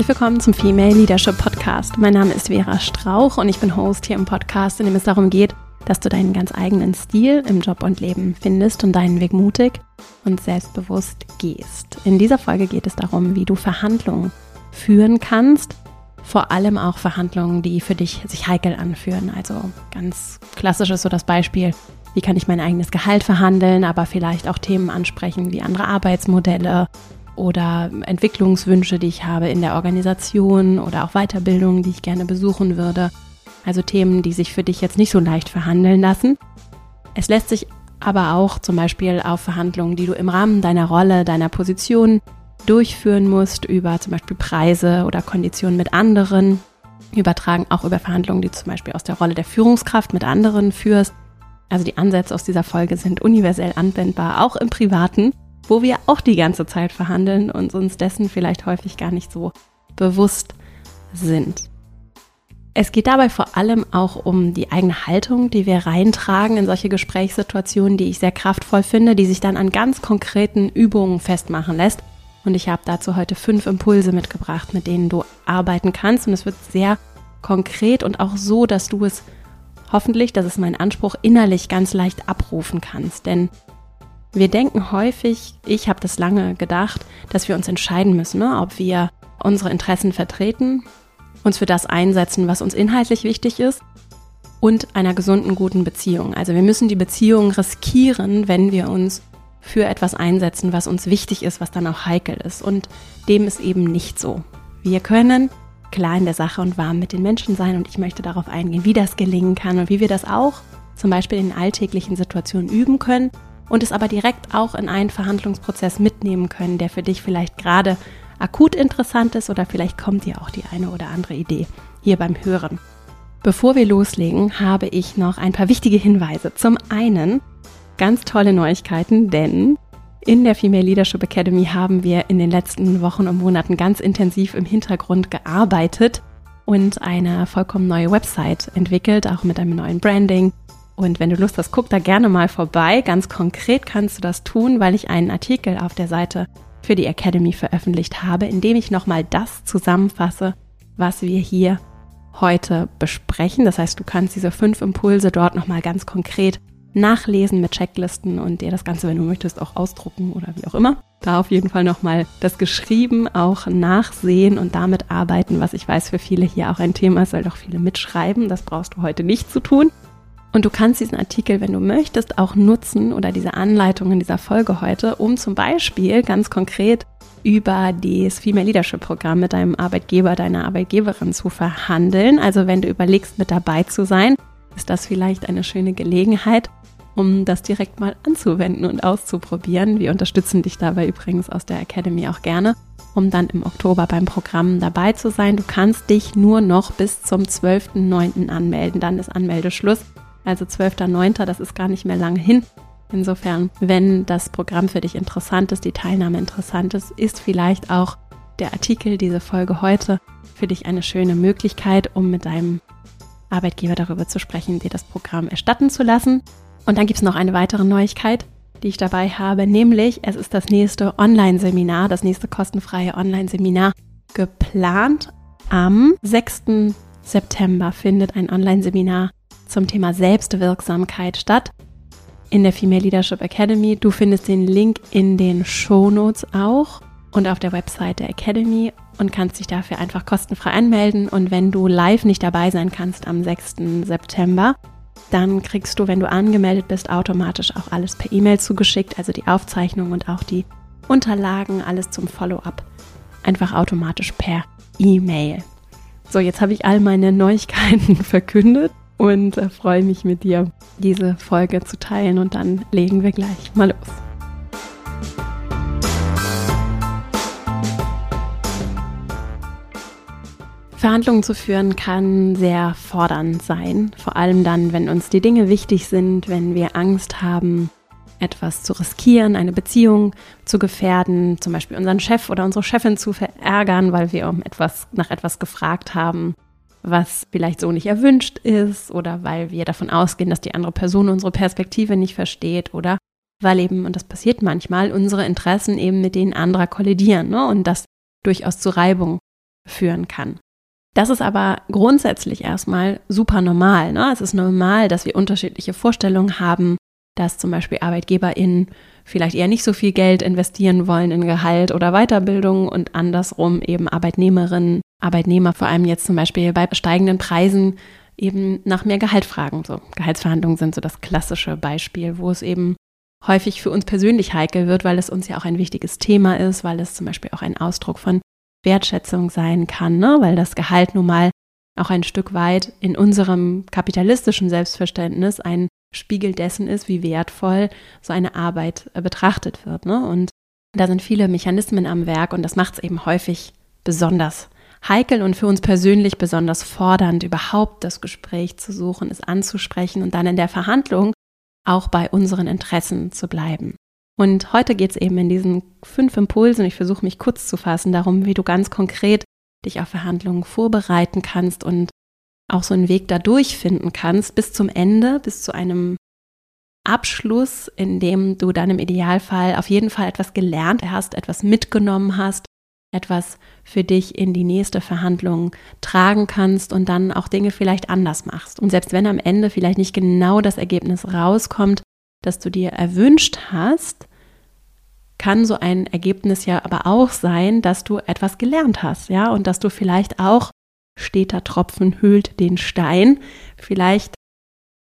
Herzlich willkommen zum Female Leadership Podcast. Mein Name ist Vera Strauch und ich bin Host hier im Podcast, in dem es darum geht, dass du deinen ganz eigenen Stil im Job und Leben findest und deinen Weg mutig und selbstbewusst gehst. In dieser Folge geht es darum, wie du Verhandlungen führen kannst, vor allem auch Verhandlungen, die für dich sich heikel anführen. Also ganz klassisch ist so das Beispiel, wie kann ich mein eigenes Gehalt verhandeln, aber vielleicht auch Themen ansprechen wie andere Arbeitsmodelle oder Entwicklungswünsche, die ich habe in der Organisation oder auch Weiterbildungen, die ich gerne besuchen würde. Also Themen, die sich für dich jetzt nicht so leicht verhandeln lassen. Es lässt sich aber auch zum Beispiel auf Verhandlungen, die du im Rahmen deiner Rolle, deiner Position durchführen musst, über zum Beispiel Preise oder Konditionen mit anderen, übertragen auch über Verhandlungen, die zum Beispiel aus der Rolle der Führungskraft mit anderen führst. Also die Ansätze aus dieser Folge sind universell anwendbar, auch im Privaten wo wir auch die ganze Zeit verhandeln und uns dessen vielleicht häufig gar nicht so bewusst sind. Es geht dabei vor allem auch um die eigene Haltung, die wir reintragen in solche Gesprächssituationen, die ich sehr kraftvoll finde, die sich dann an ganz konkreten Übungen festmachen lässt. Und ich habe dazu heute fünf Impulse mitgebracht, mit denen du arbeiten kannst. Und es wird sehr konkret und auch so, dass du es hoffentlich, das ist mein Anspruch, innerlich ganz leicht abrufen kannst. Denn wir denken häufig, ich habe das lange gedacht, dass wir uns entscheiden müssen, ne, ob wir unsere Interessen vertreten, uns für das einsetzen, was uns inhaltlich wichtig ist und einer gesunden, guten Beziehung. Also wir müssen die Beziehung riskieren, wenn wir uns für etwas einsetzen, was uns wichtig ist, was dann auch heikel ist. Und dem ist eben nicht so. Wir können klar in der Sache und warm mit den Menschen sein und ich möchte darauf eingehen, wie das gelingen kann und wie wir das auch zum Beispiel in alltäglichen Situationen üben können und es aber direkt auch in einen Verhandlungsprozess mitnehmen können, der für dich vielleicht gerade akut interessant ist oder vielleicht kommt dir auch die eine oder andere Idee hier beim Hören. Bevor wir loslegen, habe ich noch ein paar wichtige Hinweise. Zum einen ganz tolle Neuigkeiten, denn in der Female Leadership Academy haben wir in den letzten Wochen und Monaten ganz intensiv im Hintergrund gearbeitet und eine vollkommen neue Website entwickelt, auch mit einem neuen Branding, und wenn du Lust hast, guck da gerne mal vorbei. Ganz konkret kannst du das tun, weil ich einen Artikel auf der Seite für die Academy veröffentlicht habe, in dem ich nochmal das zusammenfasse, was wir hier heute besprechen. Das heißt, du kannst diese fünf Impulse dort nochmal ganz konkret nachlesen mit Checklisten und dir das Ganze, wenn du möchtest, auch ausdrucken oder wie auch immer. Da auf jeden Fall nochmal das Geschrieben auch nachsehen und damit arbeiten, was ich weiß für viele hier auch ein Thema ist, weil doch viele mitschreiben. Das brauchst du heute nicht zu tun. Und du kannst diesen Artikel, wenn du möchtest, auch nutzen oder diese Anleitung in dieser Folge heute, um zum Beispiel ganz konkret über das Female Leadership Programm mit deinem Arbeitgeber, deiner Arbeitgeberin zu verhandeln. Also wenn du überlegst, mit dabei zu sein, ist das vielleicht eine schöne Gelegenheit, um das direkt mal anzuwenden und auszuprobieren. Wir unterstützen dich dabei übrigens aus der Academy auch gerne, um dann im Oktober beim Programm dabei zu sein. Du kannst dich nur noch bis zum 12.09. anmelden, dann ist Anmeldeschluss also 12.09., das ist gar nicht mehr lange hin. Insofern, wenn das Programm für dich interessant ist, die Teilnahme interessant ist, ist vielleicht auch der Artikel, diese Folge heute für dich eine schöne Möglichkeit, um mit deinem Arbeitgeber darüber zu sprechen, dir das Programm erstatten zu lassen. Und dann gibt es noch eine weitere Neuigkeit, die ich dabei habe, nämlich es ist das nächste Online-Seminar, das nächste kostenfreie Online-Seminar geplant. Am 6. September findet ein Online-Seminar zum Thema Selbstwirksamkeit statt in der Female Leadership Academy. Du findest den Link in den Show Notes auch und auf der Website der Academy und kannst dich dafür einfach kostenfrei anmelden. Und wenn du live nicht dabei sein kannst am 6. September, dann kriegst du, wenn du angemeldet bist, automatisch auch alles per E-Mail zugeschickt, also die Aufzeichnung und auch die Unterlagen, alles zum Follow-up, einfach automatisch per E-Mail. So, jetzt habe ich all meine Neuigkeiten verkündet und äh, freue mich mit dir, diese Folge zu teilen und dann legen wir gleich mal los. Verhandlungen zu führen kann sehr fordernd sein, vor allem dann, wenn uns die Dinge wichtig sind, wenn wir Angst haben, etwas zu riskieren, eine Beziehung zu gefährden, zum Beispiel unseren Chef oder unsere Chefin zu verärgern, weil wir um etwas nach etwas gefragt haben was vielleicht so nicht erwünscht ist oder weil wir davon ausgehen, dass die andere Person unsere Perspektive nicht versteht oder weil eben, und das passiert manchmal, unsere Interessen eben mit denen anderer kollidieren ne? und das durchaus zu Reibung führen kann. Das ist aber grundsätzlich erstmal super normal. Ne? Es ist normal, dass wir unterschiedliche Vorstellungen haben, dass zum Beispiel ArbeitgeberInnen vielleicht eher nicht so viel Geld investieren wollen in Gehalt oder Weiterbildung und andersrum eben Arbeitnehmerinnen, Arbeitnehmer vor allem jetzt zum Beispiel bei steigenden Preisen eben nach mehr Gehalt fragen. So Gehaltsverhandlungen sind so das klassische Beispiel, wo es eben häufig für uns persönlich heikel wird, weil es uns ja auch ein wichtiges Thema ist, weil es zum Beispiel auch ein Ausdruck von Wertschätzung sein kann, ne? weil das Gehalt nun mal auch ein Stück weit in unserem kapitalistischen Selbstverständnis ein Spiegel dessen ist, wie wertvoll so eine Arbeit äh, betrachtet wird. Ne? Und da sind viele Mechanismen am Werk und das macht es eben häufig besonders heikel und für uns persönlich besonders fordernd, überhaupt das Gespräch zu suchen, es anzusprechen und dann in der Verhandlung auch bei unseren Interessen zu bleiben. Und heute geht es eben in diesen fünf Impulsen, ich versuche mich kurz zu fassen, darum, wie du ganz konkret dich auf Verhandlungen vorbereiten kannst und auch so einen Weg da durchfinden kannst bis zum Ende, bis zu einem Abschluss, in dem du dann im Idealfall auf jeden Fall etwas gelernt hast, etwas mitgenommen hast, etwas für dich in die nächste Verhandlung tragen kannst und dann auch Dinge vielleicht anders machst. Und selbst wenn am Ende vielleicht nicht genau das Ergebnis rauskommt, das du dir erwünscht hast, kann so ein Ergebnis ja aber auch sein, dass du etwas gelernt hast, ja, und dass du vielleicht auch steter Tropfen hüllt den Stein, vielleicht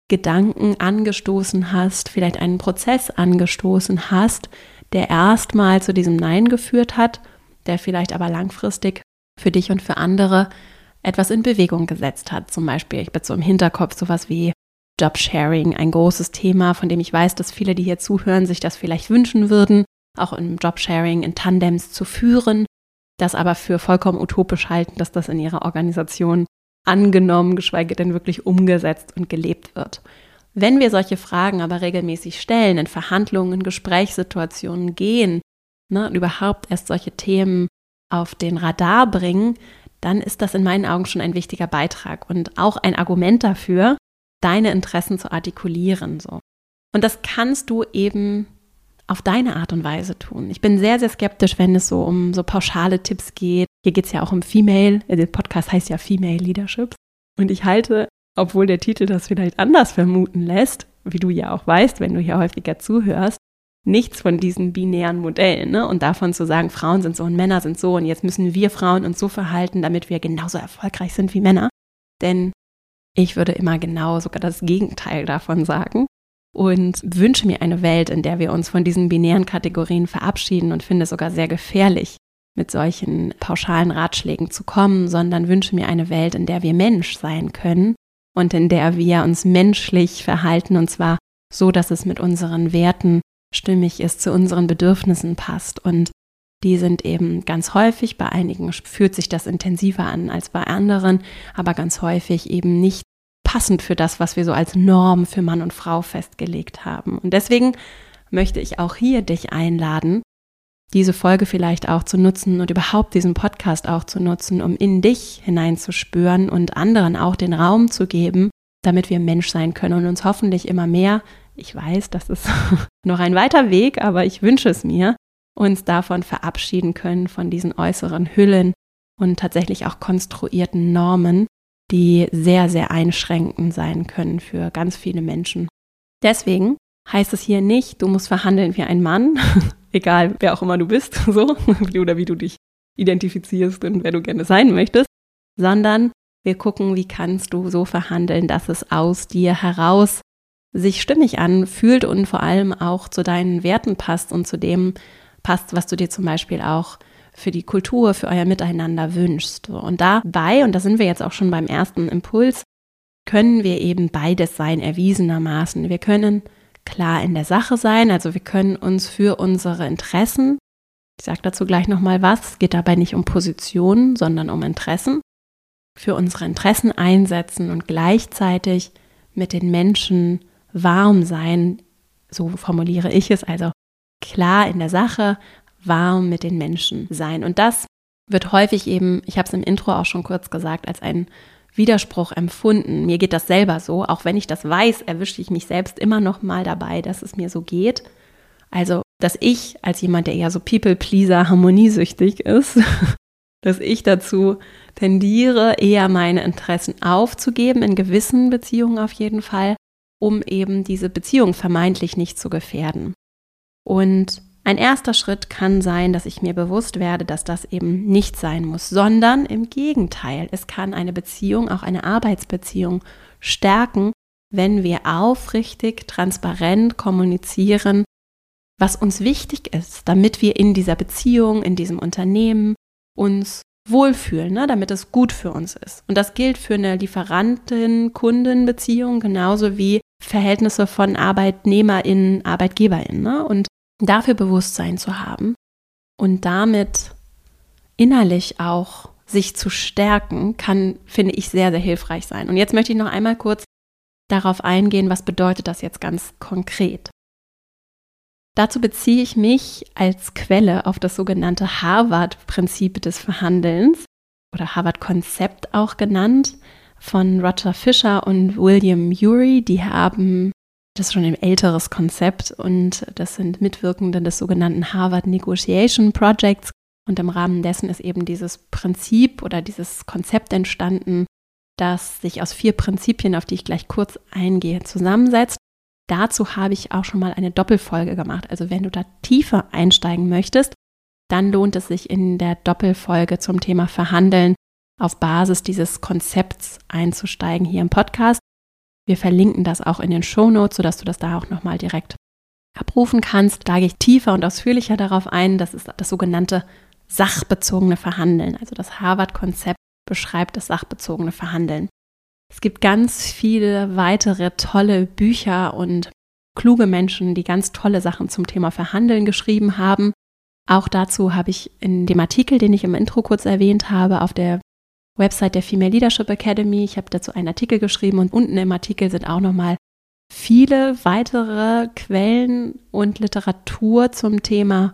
Gedanken angestoßen hast, vielleicht einen Prozess angestoßen hast, der erstmal zu diesem Nein geführt hat, der vielleicht aber langfristig für dich und für andere etwas in Bewegung gesetzt hat. Zum Beispiel, ich bin so im Hinterkopf sowas wie Jobsharing, ein großes Thema, von dem ich weiß, dass viele, die hier zuhören, sich das vielleicht wünschen würden, auch im Jobsharing in Tandems zu führen das aber für vollkommen utopisch halten, dass das in ihrer Organisation angenommen, geschweige denn wirklich umgesetzt und gelebt wird. Wenn wir solche Fragen aber regelmäßig stellen, in Verhandlungen, in Gesprächssituationen gehen, ne, und überhaupt erst solche Themen auf den Radar bringen, dann ist das in meinen Augen schon ein wichtiger Beitrag und auch ein Argument dafür, deine Interessen zu artikulieren. So. Und das kannst du eben auf deine Art und Weise tun. Ich bin sehr, sehr skeptisch, wenn es so um so pauschale Tipps geht. Hier geht es ja auch um Female, äh, der Podcast heißt ja Female Leadership. Und ich halte, obwohl der Titel das vielleicht anders vermuten lässt, wie du ja auch weißt, wenn du hier häufiger zuhörst, nichts von diesen binären Modellen ne? und davon zu sagen, Frauen sind so und Männer sind so und jetzt müssen wir Frauen uns so verhalten, damit wir genauso erfolgreich sind wie Männer. Denn ich würde immer genau sogar das Gegenteil davon sagen und wünsche mir eine Welt, in der wir uns von diesen binären Kategorien verabschieden und finde es sogar sehr gefährlich, mit solchen pauschalen Ratschlägen zu kommen, sondern wünsche mir eine Welt, in der wir Mensch sein können und in der wir uns menschlich verhalten und zwar so, dass es mit unseren Werten stimmig ist, zu unseren Bedürfnissen passt. Und die sind eben ganz häufig, bei einigen fühlt sich das intensiver an als bei anderen, aber ganz häufig eben nicht passend für das, was wir so als Norm für Mann und Frau festgelegt haben. Und deswegen möchte ich auch hier dich einladen, diese Folge vielleicht auch zu nutzen und überhaupt diesen Podcast auch zu nutzen, um in dich hineinzuspüren und anderen auch den Raum zu geben, damit wir Mensch sein können und uns hoffentlich immer mehr, ich weiß, das ist noch ein weiter Weg, aber ich wünsche es mir, uns davon verabschieden können, von diesen äußeren Hüllen und tatsächlich auch konstruierten Normen, die sehr, sehr einschränkend sein können für ganz viele Menschen. Deswegen heißt es hier nicht, du musst verhandeln wie ein Mann, egal wer auch immer du bist, so, oder wie du dich identifizierst und wer du gerne sein möchtest, sondern wir gucken, wie kannst du so verhandeln, dass es aus dir heraus sich stimmig anfühlt und vor allem auch zu deinen Werten passt und zu dem passt, was du dir zum Beispiel auch für die Kultur, für euer Miteinander wünschst. Und dabei, und da sind wir jetzt auch schon beim ersten Impuls, können wir eben beides sein, erwiesenermaßen. Wir können klar in der Sache sein, also wir können uns für unsere Interessen, ich sage dazu gleich nochmal was, es geht dabei nicht um Positionen, sondern um Interessen, für unsere Interessen einsetzen und gleichzeitig mit den Menschen warm sein, so formuliere ich es, also klar in der Sache, warm mit den Menschen sein. Und das wird häufig eben, ich habe es im Intro auch schon kurz gesagt, als ein Widerspruch empfunden. Mir geht das selber so, auch wenn ich das weiß, erwische ich mich selbst immer noch mal dabei, dass es mir so geht. Also, dass ich als jemand, der eher so People-Pleaser, harmoniesüchtig ist, dass ich dazu tendiere, eher meine Interessen aufzugeben, in gewissen Beziehungen auf jeden Fall, um eben diese Beziehung vermeintlich nicht zu gefährden. Und ein erster Schritt kann sein, dass ich mir bewusst werde, dass das eben nicht sein muss, sondern im Gegenteil, es kann eine Beziehung, auch eine Arbeitsbeziehung stärken, wenn wir aufrichtig, transparent kommunizieren, was uns wichtig ist, damit wir in dieser Beziehung, in diesem Unternehmen uns wohlfühlen, ne, damit es gut für uns ist. Und das gilt für eine Lieferantin-Kunden-Beziehung genauso wie Verhältnisse von ArbeitnehmerInnen, ArbeitgeberInnen. Ne? Und dafür Bewusstsein zu haben und damit innerlich auch sich zu stärken, kann, finde ich, sehr, sehr hilfreich sein. Und jetzt möchte ich noch einmal kurz darauf eingehen, was bedeutet das jetzt ganz konkret. Dazu beziehe ich mich als Quelle auf das sogenannte Harvard-Prinzip des Verhandelns oder Harvard-Konzept auch genannt von Roger Fisher und William Urey. Die haben das ist schon ein älteres Konzept und das sind Mitwirkende des sogenannten Harvard Negotiation Projects. Und im Rahmen dessen ist eben dieses Prinzip oder dieses Konzept entstanden, das sich aus vier Prinzipien, auf die ich gleich kurz eingehe, zusammensetzt. Dazu habe ich auch schon mal eine Doppelfolge gemacht. Also wenn du da tiefer einsteigen möchtest, dann lohnt es sich in der Doppelfolge zum Thema Verhandeln auf Basis dieses Konzepts einzusteigen hier im Podcast. Wir verlinken das auch in den Show Notes, sodass du das da auch nochmal direkt abrufen kannst. Da gehe ich tiefer und ausführlicher darauf ein. Das ist das sogenannte sachbezogene Verhandeln. Also das Harvard-Konzept beschreibt das sachbezogene Verhandeln. Es gibt ganz viele weitere tolle Bücher und kluge Menschen, die ganz tolle Sachen zum Thema Verhandeln geschrieben haben. Auch dazu habe ich in dem Artikel, den ich im Intro kurz erwähnt habe, auf der Website der Female Leadership Academy, ich habe dazu einen Artikel geschrieben und unten im Artikel sind auch nochmal viele weitere Quellen und Literatur zum Thema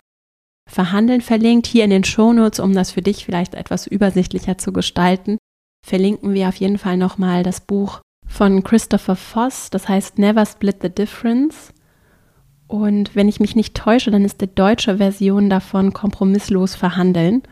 Verhandeln verlinkt. Hier in den Shownotes, um das für dich vielleicht etwas übersichtlicher zu gestalten, verlinken wir auf jeden Fall nochmal das Buch von Christopher Voss, das heißt Never Split the Difference. Und wenn ich mich nicht täusche, dann ist die deutsche Version davon kompromisslos verhandeln.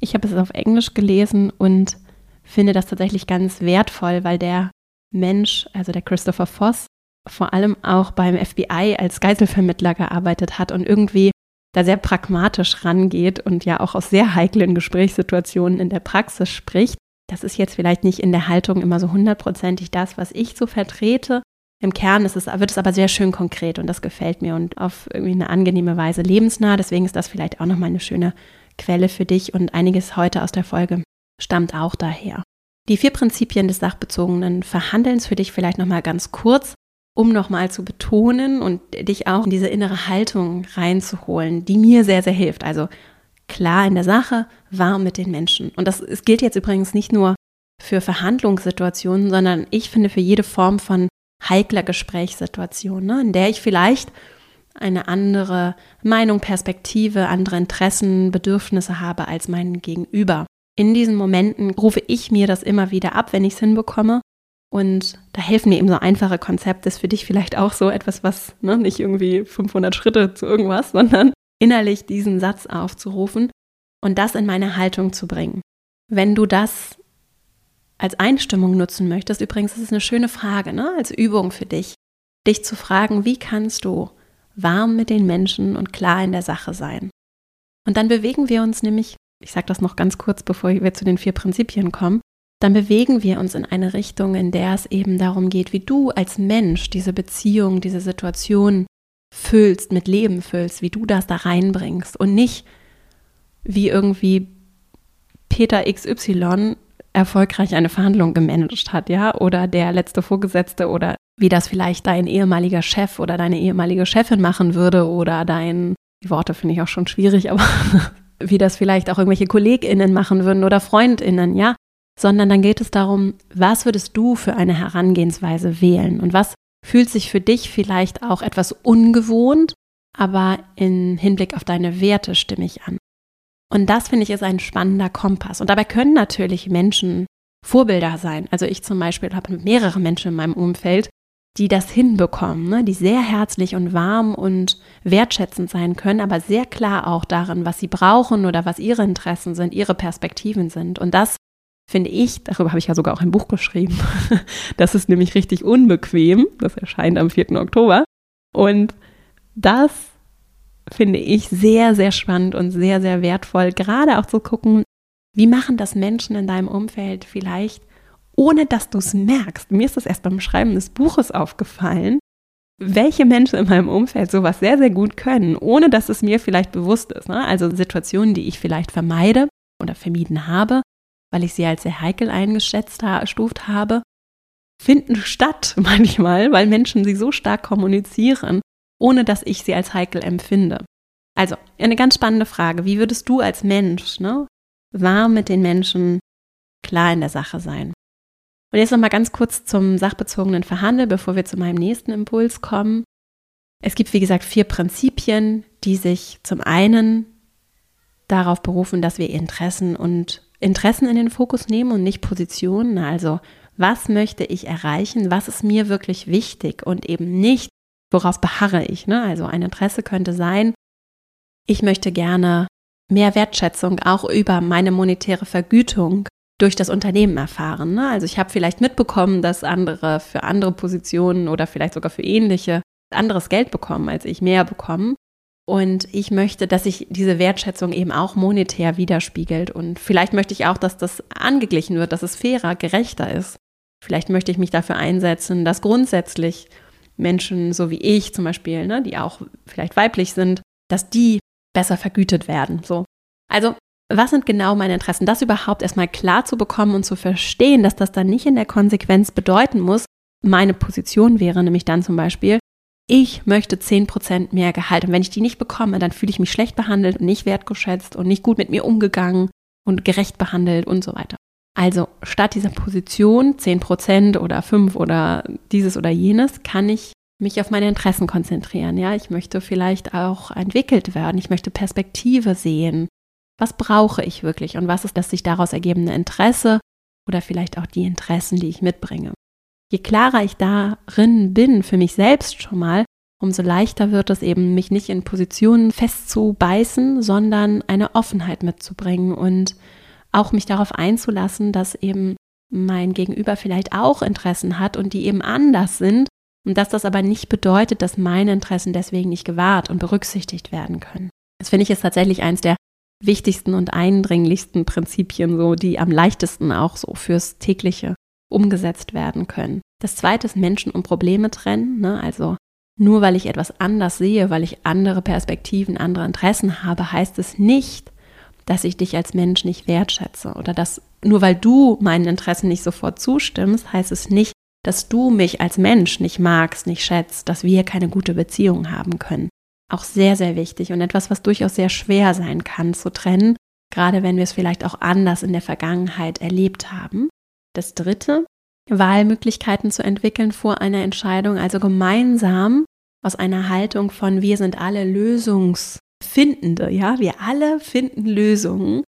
Ich habe es auf Englisch gelesen und finde das tatsächlich ganz wertvoll, weil der Mensch, also der Christopher Voss, vor allem auch beim FBI als Geiselvermittler gearbeitet hat und irgendwie da sehr pragmatisch rangeht und ja auch aus sehr heiklen Gesprächssituationen in der Praxis spricht. Das ist jetzt vielleicht nicht in der Haltung immer so hundertprozentig das, was ich so vertrete. Im Kern ist es, wird es aber sehr schön konkret und das gefällt mir und auf irgendwie eine angenehme Weise lebensnah. Deswegen ist das vielleicht auch nochmal eine schöne Quelle für dich und einiges heute aus der Folge stammt auch daher. Die vier Prinzipien des sachbezogenen Verhandelns für dich vielleicht nochmal ganz kurz, um nochmal zu betonen und dich auch in diese innere Haltung reinzuholen, die mir sehr, sehr hilft. Also klar in der Sache, warm mit den Menschen. Und das, es gilt jetzt übrigens nicht nur für Verhandlungssituationen, sondern ich finde für jede Form von heikler Gesprächssituation, ne, in der ich vielleicht eine andere Meinung, Perspektive, andere Interessen, Bedürfnisse habe als mein Gegenüber. In diesen Momenten rufe ich mir das immer wieder ab, wenn ich es hinbekomme. Und da helfen mir eben so einfache Konzepte. Ist für dich vielleicht auch so etwas, was ne, nicht irgendwie 500 Schritte zu irgendwas, sondern innerlich diesen Satz aufzurufen und das in meine Haltung zu bringen. Wenn du das als Einstimmung nutzen möchtest, übrigens ist es eine schöne Frage, ne, als Übung für dich, dich zu fragen, wie kannst du warm mit den Menschen und klar in der Sache sein. Und dann bewegen wir uns nämlich, ich sage das noch ganz kurz, bevor wir zu den vier Prinzipien kommen, dann bewegen wir uns in eine Richtung, in der es eben darum geht, wie du als Mensch diese Beziehung, diese Situation füllst, mit Leben füllst, wie du das da reinbringst und nicht wie irgendwie Peter XY erfolgreich eine Verhandlung gemanagt hat, ja, oder der letzte Vorgesetzte oder wie das vielleicht dein ehemaliger Chef oder deine ehemalige Chefin machen würde oder dein, die Worte finde ich auch schon schwierig, aber wie das vielleicht auch irgendwelche KollegInnen machen würden oder FreundInnen, ja, sondern dann geht es darum, was würdest du für eine Herangehensweise wählen und was fühlt sich für dich vielleicht auch etwas ungewohnt, aber im Hinblick auf deine Werte stimmig an. Und das finde ich ist ein spannender Kompass. Und dabei können natürlich Menschen Vorbilder sein. Also ich zum Beispiel habe mehrere Menschen in meinem Umfeld, die das hinbekommen, ne? die sehr herzlich und warm und wertschätzend sein können, aber sehr klar auch darin, was sie brauchen oder was ihre Interessen sind, ihre Perspektiven sind. Und das finde ich, darüber habe ich ja sogar auch ein Buch geschrieben, das ist nämlich richtig unbequem, das erscheint am 4. Oktober. Und das finde ich sehr, sehr spannend und sehr, sehr wertvoll, gerade auch zu gucken, wie machen das Menschen in deinem Umfeld vielleicht ohne dass du es merkst. Mir ist das erst beim Schreiben des Buches aufgefallen, welche Menschen in meinem Umfeld sowas sehr, sehr gut können, ohne dass es mir vielleicht bewusst ist. Ne? Also Situationen, die ich vielleicht vermeide oder vermieden habe, weil ich sie als sehr heikel eingeschätzt stuft habe, finden statt manchmal, weil Menschen sie so stark kommunizieren, ohne dass ich sie als heikel empfinde. Also, eine ganz spannende Frage. Wie würdest du als Mensch ne, warm mit den Menschen klar in der Sache sein? Und jetzt nochmal ganz kurz zum sachbezogenen Verhandeln, bevor wir zu meinem nächsten Impuls kommen. Es gibt, wie gesagt, vier Prinzipien, die sich zum einen darauf berufen, dass wir Interessen und Interessen in den Fokus nehmen und nicht Positionen. Also, was möchte ich erreichen? Was ist mir wirklich wichtig? Und eben nicht, worauf beharre ich? Ne? Also, ein Interesse könnte sein, ich möchte gerne mehr Wertschätzung auch über meine monetäre Vergütung durch das Unternehmen erfahren. Ne? Also ich habe vielleicht mitbekommen, dass andere für andere Positionen oder vielleicht sogar für ähnliche anderes Geld bekommen, als ich mehr bekommen. Und ich möchte, dass sich diese Wertschätzung eben auch monetär widerspiegelt. Und vielleicht möchte ich auch, dass das angeglichen wird, dass es fairer, gerechter ist. Vielleicht möchte ich mich dafür einsetzen, dass grundsätzlich Menschen so wie ich zum Beispiel, ne, die auch vielleicht weiblich sind, dass die besser vergütet werden. So. Also was sind genau meine Interessen? Das überhaupt erstmal klar zu bekommen und zu verstehen, dass das dann nicht in der Konsequenz bedeuten muss. Meine Position wäre nämlich dann zum Beispiel, ich möchte 10% mehr Gehalt. Und wenn ich die nicht bekomme, dann fühle ich mich schlecht behandelt und nicht wertgeschätzt und nicht gut mit mir umgegangen und gerecht behandelt und so weiter. Also statt dieser Position 10% oder 5 oder dieses oder jenes, kann ich mich auf meine Interessen konzentrieren. Ja, ich möchte vielleicht auch entwickelt werden. Ich möchte Perspektive sehen was brauche ich wirklich und was ist das sich daraus ergebende Interesse oder vielleicht auch die Interessen, die ich mitbringe. Je klarer ich darin bin, für mich selbst schon mal, umso leichter wird es eben, mich nicht in Positionen festzubeißen, sondern eine Offenheit mitzubringen und auch mich darauf einzulassen, dass eben mein Gegenüber vielleicht auch Interessen hat und die eben anders sind und dass das aber nicht bedeutet, dass meine Interessen deswegen nicht gewahrt und berücksichtigt werden können. Das finde ich ist tatsächlich eins der wichtigsten und eindringlichsten Prinzipien, so die am leichtesten auch so fürs tägliche umgesetzt werden können. Das zweite ist Menschen und Probleme trennen. Ne? Also nur weil ich etwas anders sehe, weil ich andere Perspektiven, andere Interessen habe, heißt es nicht, dass ich dich als Mensch nicht wertschätze oder dass nur weil du meinen Interessen nicht sofort zustimmst, heißt es nicht, dass du mich als Mensch nicht magst, nicht schätzt, dass wir keine gute Beziehung haben können auch sehr, sehr wichtig und etwas, was durchaus sehr schwer sein kann zu trennen, gerade wenn wir es vielleicht auch anders in der Vergangenheit erlebt haben. Das dritte, Wahlmöglichkeiten zu entwickeln vor einer Entscheidung, also gemeinsam aus einer Haltung von wir sind alle Lösungsfindende, ja, wir alle finden Lösungen,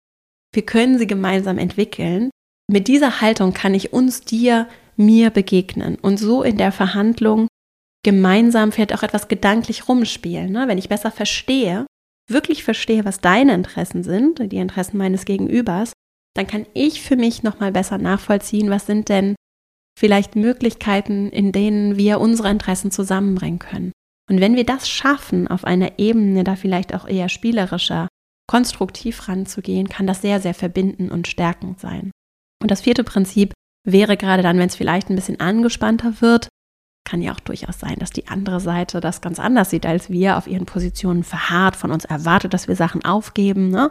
wir können sie gemeinsam entwickeln. Mit dieser Haltung kann ich uns, dir, mir begegnen und so in der Verhandlung gemeinsam vielleicht auch etwas gedanklich rumspielen. Ne? Wenn ich besser verstehe, wirklich verstehe, was deine Interessen sind, die Interessen meines Gegenübers, dann kann ich für mich nochmal besser nachvollziehen, was sind denn vielleicht Möglichkeiten, in denen wir unsere Interessen zusammenbringen können. Und wenn wir das schaffen, auf einer Ebene da vielleicht auch eher spielerischer, konstruktiv ranzugehen, kann das sehr, sehr verbinden und stärkend sein. Und das vierte Prinzip wäre gerade dann, wenn es vielleicht ein bisschen angespannter wird, kann ja auch durchaus sein, dass die andere Seite das ganz anders sieht als wir, auf ihren Positionen verharrt, von uns erwartet, dass wir Sachen aufgeben. Ne?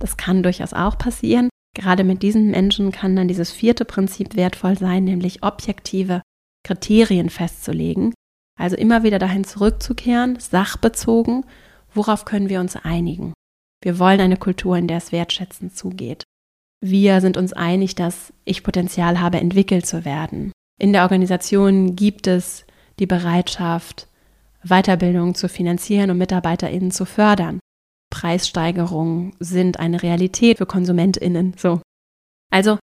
Das kann durchaus auch passieren. Gerade mit diesen Menschen kann dann dieses vierte Prinzip wertvoll sein, nämlich objektive Kriterien festzulegen. Also immer wieder dahin zurückzukehren, sachbezogen, worauf können wir uns einigen. Wir wollen eine Kultur, in der es wertschätzend zugeht. Wir sind uns einig, dass ich Potenzial habe, entwickelt zu werden. In der Organisation gibt es die Bereitschaft, Weiterbildung zu finanzieren und MitarbeiterInnen zu fördern. Preissteigerungen sind eine Realität für KonsumentInnen. So. Also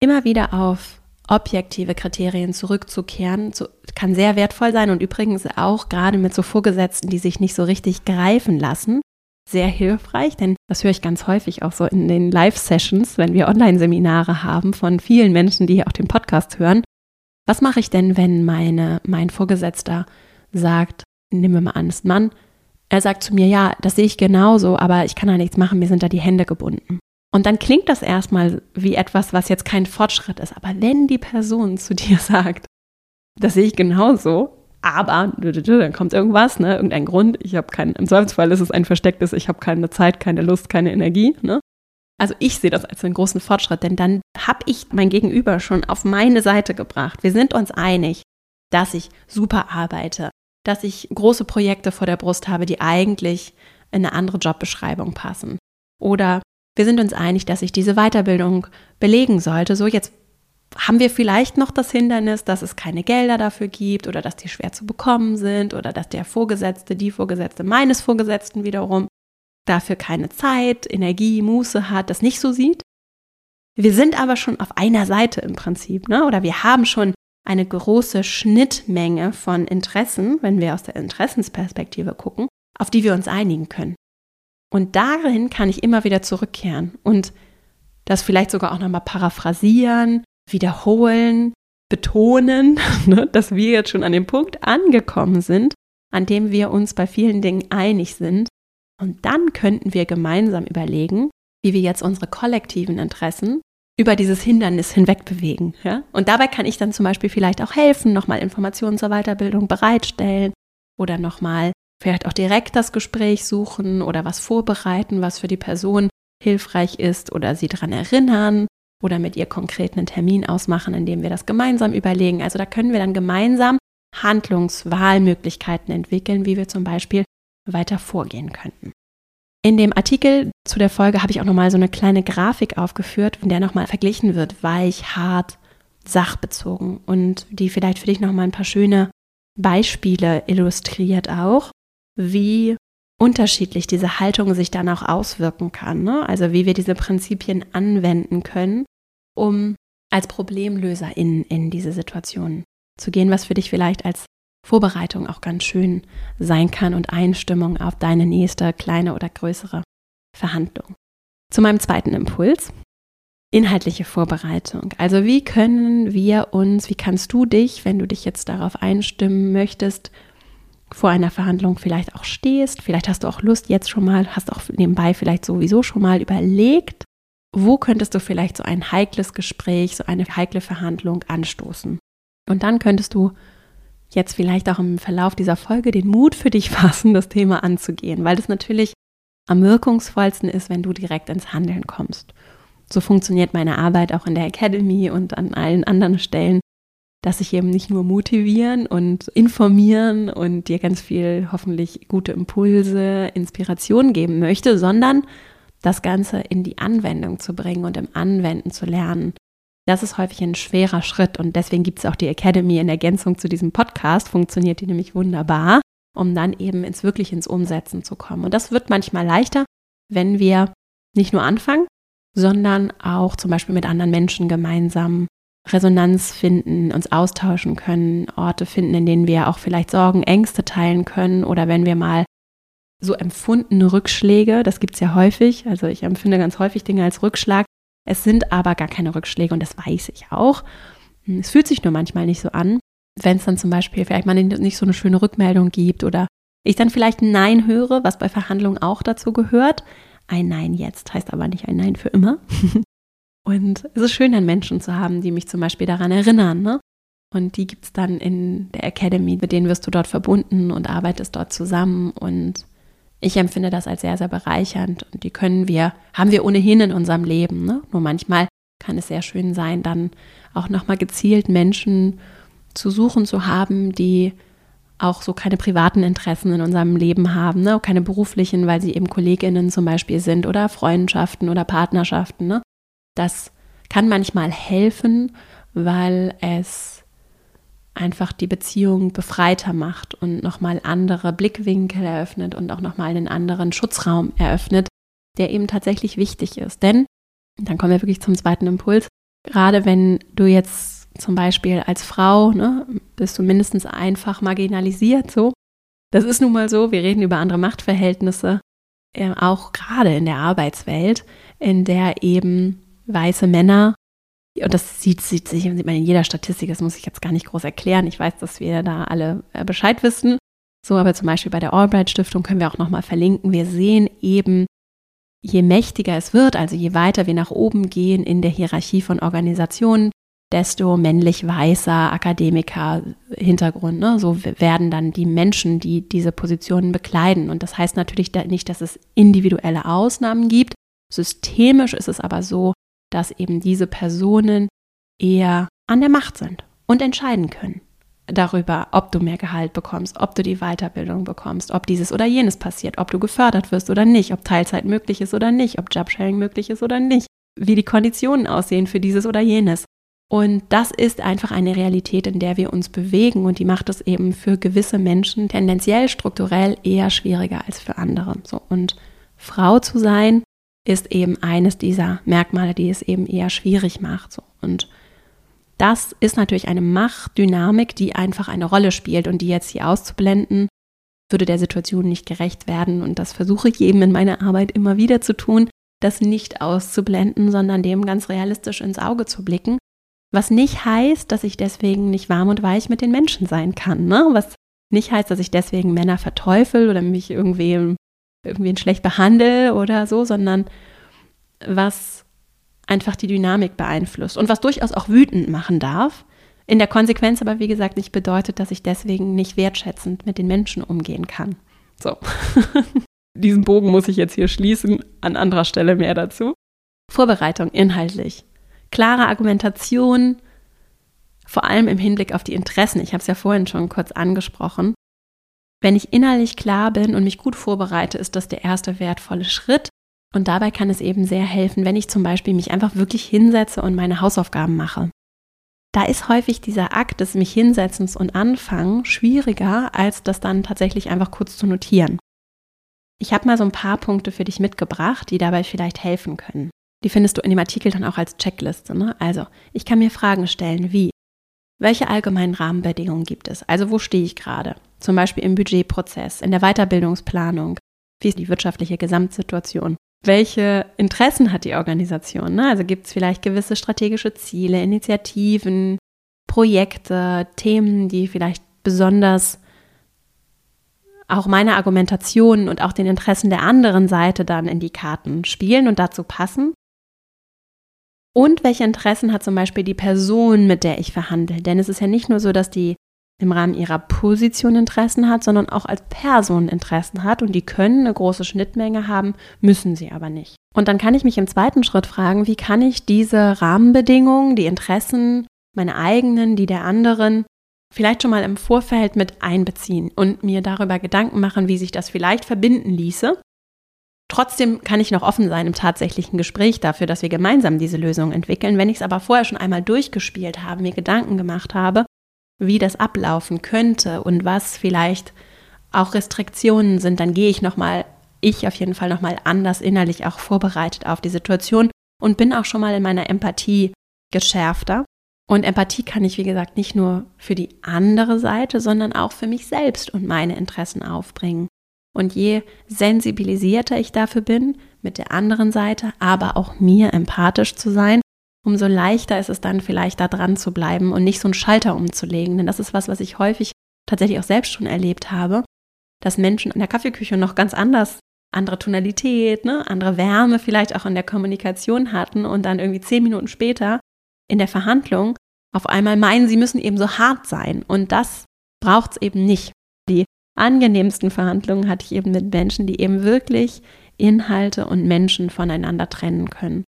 immer wieder auf objektive Kriterien zurückzukehren, zu kann sehr wertvoll sein und übrigens auch gerade mit so Vorgesetzten, die sich nicht so richtig greifen lassen, sehr hilfreich, denn das höre ich ganz häufig auch so in den Live-Sessions, wenn wir Online-Seminare haben von vielen Menschen, die hier auch den Podcast hören. Was mache ich denn, wenn meine, mein Vorgesetzter sagt, nehmen wir mal an, ist Mann, er sagt zu mir, ja, das sehe ich genauso, aber ich kann da nichts machen, mir sind da die Hände gebunden. Und dann klingt das erstmal wie etwas, was jetzt kein Fortschritt ist. Aber wenn die Person zu dir sagt, das sehe ich genauso, aber dann kommt irgendwas, ne, irgendein Grund, ich habe keinen, im Zweifelsfall ist es ein verstecktes, ich habe keine Zeit, keine Lust, keine Energie, ne? Also ich sehe das als einen großen Fortschritt, denn dann habe ich mein Gegenüber schon auf meine Seite gebracht. Wir sind uns einig, dass ich super arbeite, dass ich große Projekte vor der Brust habe, die eigentlich in eine andere Jobbeschreibung passen. Oder wir sind uns einig, dass ich diese Weiterbildung belegen sollte. So, jetzt haben wir vielleicht noch das Hindernis, dass es keine Gelder dafür gibt oder dass die schwer zu bekommen sind oder dass der Vorgesetzte, die Vorgesetzte meines Vorgesetzten wiederum dafür keine Zeit, Energie, Muße hat, das nicht so sieht. Wir sind aber schon auf einer Seite im Prinzip, ne? oder wir haben schon eine große Schnittmenge von Interessen, wenn wir aus der Interessensperspektive gucken, auf die wir uns einigen können. Und darin kann ich immer wieder zurückkehren und das vielleicht sogar auch nochmal paraphrasieren, wiederholen, betonen, ne, dass wir jetzt schon an dem Punkt angekommen sind, an dem wir uns bei vielen Dingen einig sind. Und dann könnten wir gemeinsam überlegen, wie wir jetzt unsere kollektiven Interessen über dieses Hindernis hinweg bewegen. Ja? Und dabei kann ich dann zum Beispiel vielleicht auch helfen, nochmal Informationen zur Weiterbildung bereitstellen oder nochmal vielleicht auch direkt das Gespräch suchen oder was vorbereiten, was für die Person hilfreich ist oder sie daran erinnern oder mit ihr konkret einen Termin ausmachen, in dem wir das gemeinsam überlegen. Also da können wir dann gemeinsam Handlungswahlmöglichkeiten entwickeln, wie wir zum Beispiel weiter vorgehen könnten. In dem Artikel zu der Folge habe ich auch nochmal so eine kleine Grafik aufgeführt, in der nochmal verglichen wird, weich, hart, sachbezogen und die vielleicht für dich nochmal ein paar schöne Beispiele illustriert auch, wie unterschiedlich diese Haltung sich dann auch auswirken kann. Ne? Also wie wir diese Prinzipien anwenden können, um als Problemlöser in, in diese Situation zu gehen, was für dich vielleicht als Vorbereitung auch ganz schön sein kann und Einstimmung auf deine nächste kleine oder größere Verhandlung. Zu meinem zweiten Impuls. Inhaltliche Vorbereitung. Also wie können wir uns, wie kannst du dich, wenn du dich jetzt darauf einstimmen möchtest, vor einer Verhandlung vielleicht auch stehst. Vielleicht hast du auch Lust jetzt schon mal, hast auch nebenbei vielleicht sowieso schon mal überlegt, wo könntest du vielleicht so ein heikles Gespräch, so eine heikle Verhandlung anstoßen. Und dann könntest du jetzt vielleicht auch im Verlauf dieser Folge den Mut für dich fassen, das Thema anzugehen, weil das natürlich am wirkungsvollsten ist, wenn du direkt ins Handeln kommst. So funktioniert meine Arbeit auch in der Academy und an allen anderen Stellen, dass ich eben nicht nur motivieren und informieren und dir ganz viel hoffentlich gute Impulse, Inspiration geben möchte, sondern das Ganze in die Anwendung zu bringen und im Anwenden zu lernen. Das ist häufig ein schwerer Schritt und deswegen gibt es auch die Academy in Ergänzung zu diesem Podcast, funktioniert die nämlich wunderbar, um dann eben ins wirklich ins Umsetzen zu kommen. Und das wird manchmal leichter, wenn wir nicht nur anfangen, sondern auch zum Beispiel mit anderen Menschen gemeinsam Resonanz finden, uns austauschen können, Orte finden, in denen wir auch vielleicht Sorgen, Ängste teilen können oder wenn wir mal so empfundene Rückschläge, das gibt es ja häufig, also ich empfinde ganz häufig Dinge als Rückschlag, es sind aber gar keine Rückschläge und das weiß ich auch. Es fühlt sich nur manchmal nicht so an, wenn es dann zum Beispiel vielleicht mal nicht so eine schöne Rückmeldung gibt oder ich dann vielleicht ein Nein höre, was bei Verhandlungen auch dazu gehört. Ein Nein jetzt heißt aber nicht ein Nein für immer. Und es ist schön, dann Menschen zu haben, die mich zum Beispiel daran erinnern. Ne? Und die gibt es dann in der Academy, mit denen wirst du dort verbunden und arbeitest dort zusammen. Und ich empfinde das als sehr, sehr bereichernd. Und die können wir, haben wir ohnehin in unserem Leben. Ne? Nur manchmal kann es sehr schön sein, dann auch nochmal gezielt Menschen zu suchen zu haben, die auch so keine privaten Interessen in unserem Leben haben, ne? keine beruflichen, weil sie eben KollegInnen zum Beispiel sind oder Freundschaften oder Partnerschaften. Ne? Das kann manchmal helfen, weil es einfach die Beziehung befreiter macht und nochmal andere Blickwinkel eröffnet und auch nochmal einen anderen Schutzraum eröffnet, der eben tatsächlich wichtig ist. Denn, dann kommen wir wirklich zum zweiten Impuls, gerade wenn du jetzt zum Beispiel als Frau, ne, bist du mindestens einfach marginalisiert, so. Das ist nun mal so, wir reden über andere Machtverhältnisse, äh, auch gerade in der Arbeitswelt, in der eben weiße Männer, und das sieht, sieht, sieht man in jeder Statistik, das muss ich jetzt gar nicht groß erklären. Ich weiß, dass wir da alle äh, Bescheid wissen. So, aber zum Beispiel bei der Albright Stiftung können wir auch nochmal verlinken. Wir sehen eben, je mächtiger es wird, also je weiter wir nach oben gehen in der Hierarchie von Organisationen, desto männlich weißer Akademiker Hintergrund. Ne? So werden dann die Menschen, die diese Positionen bekleiden. Und das heißt natürlich nicht, dass es individuelle Ausnahmen gibt. Systemisch ist es aber so, dass eben diese Personen eher an der Macht sind und entscheiden können darüber, ob du mehr Gehalt bekommst, ob du die Weiterbildung bekommst, ob dieses oder jenes passiert, ob du gefördert wirst oder nicht, ob Teilzeit möglich ist oder nicht, ob Jobsharing möglich ist oder nicht, wie die Konditionen aussehen für dieses oder jenes. Und das ist einfach eine Realität, in der wir uns bewegen und die macht es eben für gewisse Menschen tendenziell strukturell eher schwieriger als für andere. So und Frau zu sein ist eben eines dieser Merkmale, die es eben eher schwierig macht. Und das ist natürlich eine Machtdynamik, die einfach eine Rolle spielt und die jetzt hier auszublenden, würde der Situation nicht gerecht werden. Und das versuche ich eben in meiner Arbeit immer wieder zu tun, das nicht auszublenden, sondern dem ganz realistisch ins Auge zu blicken. Was nicht heißt, dass ich deswegen nicht warm und weich mit den Menschen sein kann. Ne? Was nicht heißt, dass ich deswegen Männer verteufel oder mich irgendwie, irgendwie schlecht behandle oder so, sondern was einfach die Dynamik beeinflusst und was durchaus auch wütend machen darf. In der Konsequenz aber, wie gesagt, nicht bedeutet, dass ich deswegen nicht wertschätzend mit den Menschen umgehen kann. So. Diesen Bogen muss ich jetzt hier schließen, an anderer Stelle mehr dazu. Vorbereitung inhaltlich. Klare Argumentation, vor allem im Hinblick auf die Interessen. Ich habe es ja vorhin schon kurz angesprochen. Wenn ich innerlich klar bin und mich gut vorbereite, ist das der erste wertvolle Schritt. Und dabei kann es eben sehr helfen, wenn ich zum Beispiel mich einfach wirklich hinsetze und meine Hausaufgaben mache. Da ist häufig dieser Akt des mich hinsetzens und anfangen schwieriger, als das dann tatsächlich einfach kurz zu notieren. Ich habe mal so ein paar Punkte für dich mitgebracht, die dabei vielleicht helfen können. Die findest du in dem Artikel dann auch als Checkliste. Ne? Also, ich kann mir Fragen stellen wie, welche allgemeinen Rahmenbedingungen gibt es? Also, wo stehe ich gerade? Zum Beispiel im Budgetprozess, in der Weiterbildungsplanung. Wie ist die wirtschaftliche Gesamtsituation? welche Interessen hat die Organisation? Ne? Also gibt es vielleicht gewisse strategische Ziele, Initiativen, Projekte, Themen, die vielleicht besonders auch meine Argumentationen und auch den Interessen der anderen Seite dann in die Karten spielen und dazu passen? Und welche Interessen hat zum Beispiel die Person, mit der ich verhandle? Denn es ist ja nicht nur so, dass die im Rahmen ihrer Position Interessen hat, sondern auch als Person Interessen hat und die können eine große Schnittmenge haben, müssen sie aber nicht. Und dann kann ich mich im zweiten Schritt fragen, wie kann ich diese Rahmenbedingungen, die Interessen, meine eigenen, die der anderen, vielleicht schon mal im Vorfeld mit einbeziehen und mir darüber Gedanken machen, wie sich das vielleicht verbinden ließe. Trotzdem kann ich noch offen sein im tatsächlichen Gespräch dafür, dass wir gemeinsam diese Lösung entwickeln. Wenn ich es aber vorher schon einmal durchgespielt habe, mir Gedanken gemacht habe, wie das ablaufen könnte und was vielleicht auch Restriktionen sind, dann gehe ich nochmal, ich auf jeden Fall nochmal anders innerlich auch vorbereitet auf die Situation und bin auch schon mal in meiner Empathie geschärfter. Und Empathie kann ich, wie gesagt, nicht nur für die andere Seite, sondern auch für mich selbst und meine Interessen aufbringen. Und je sensibilisierter ich dafür bin, mit der anderen Seite, aber auch mir empathisch zu sein, umso leichter ist es dann vielleicht da dran zu bleiben und nicht so einen Schalter umzulegen. Denn das ist was, was ich häufig tatsächlich auch selbst schon erlebt habe, dass Menschen in der Kaffeeküche noch ganz anders andere Tonalität, ne, andere Wärme vielleicht auch in der Kommunikation hatten und dann irgendwie zehn Minuten später in der Verhandlung auf einmal meinen, sie müssen eben so hart sein. Und das braucht es eben nicht. Die angenehmsten Verhandlungen hatte ich eben mit Menschen, die eben wirklich Inhalte und Menschen voneinander trennen können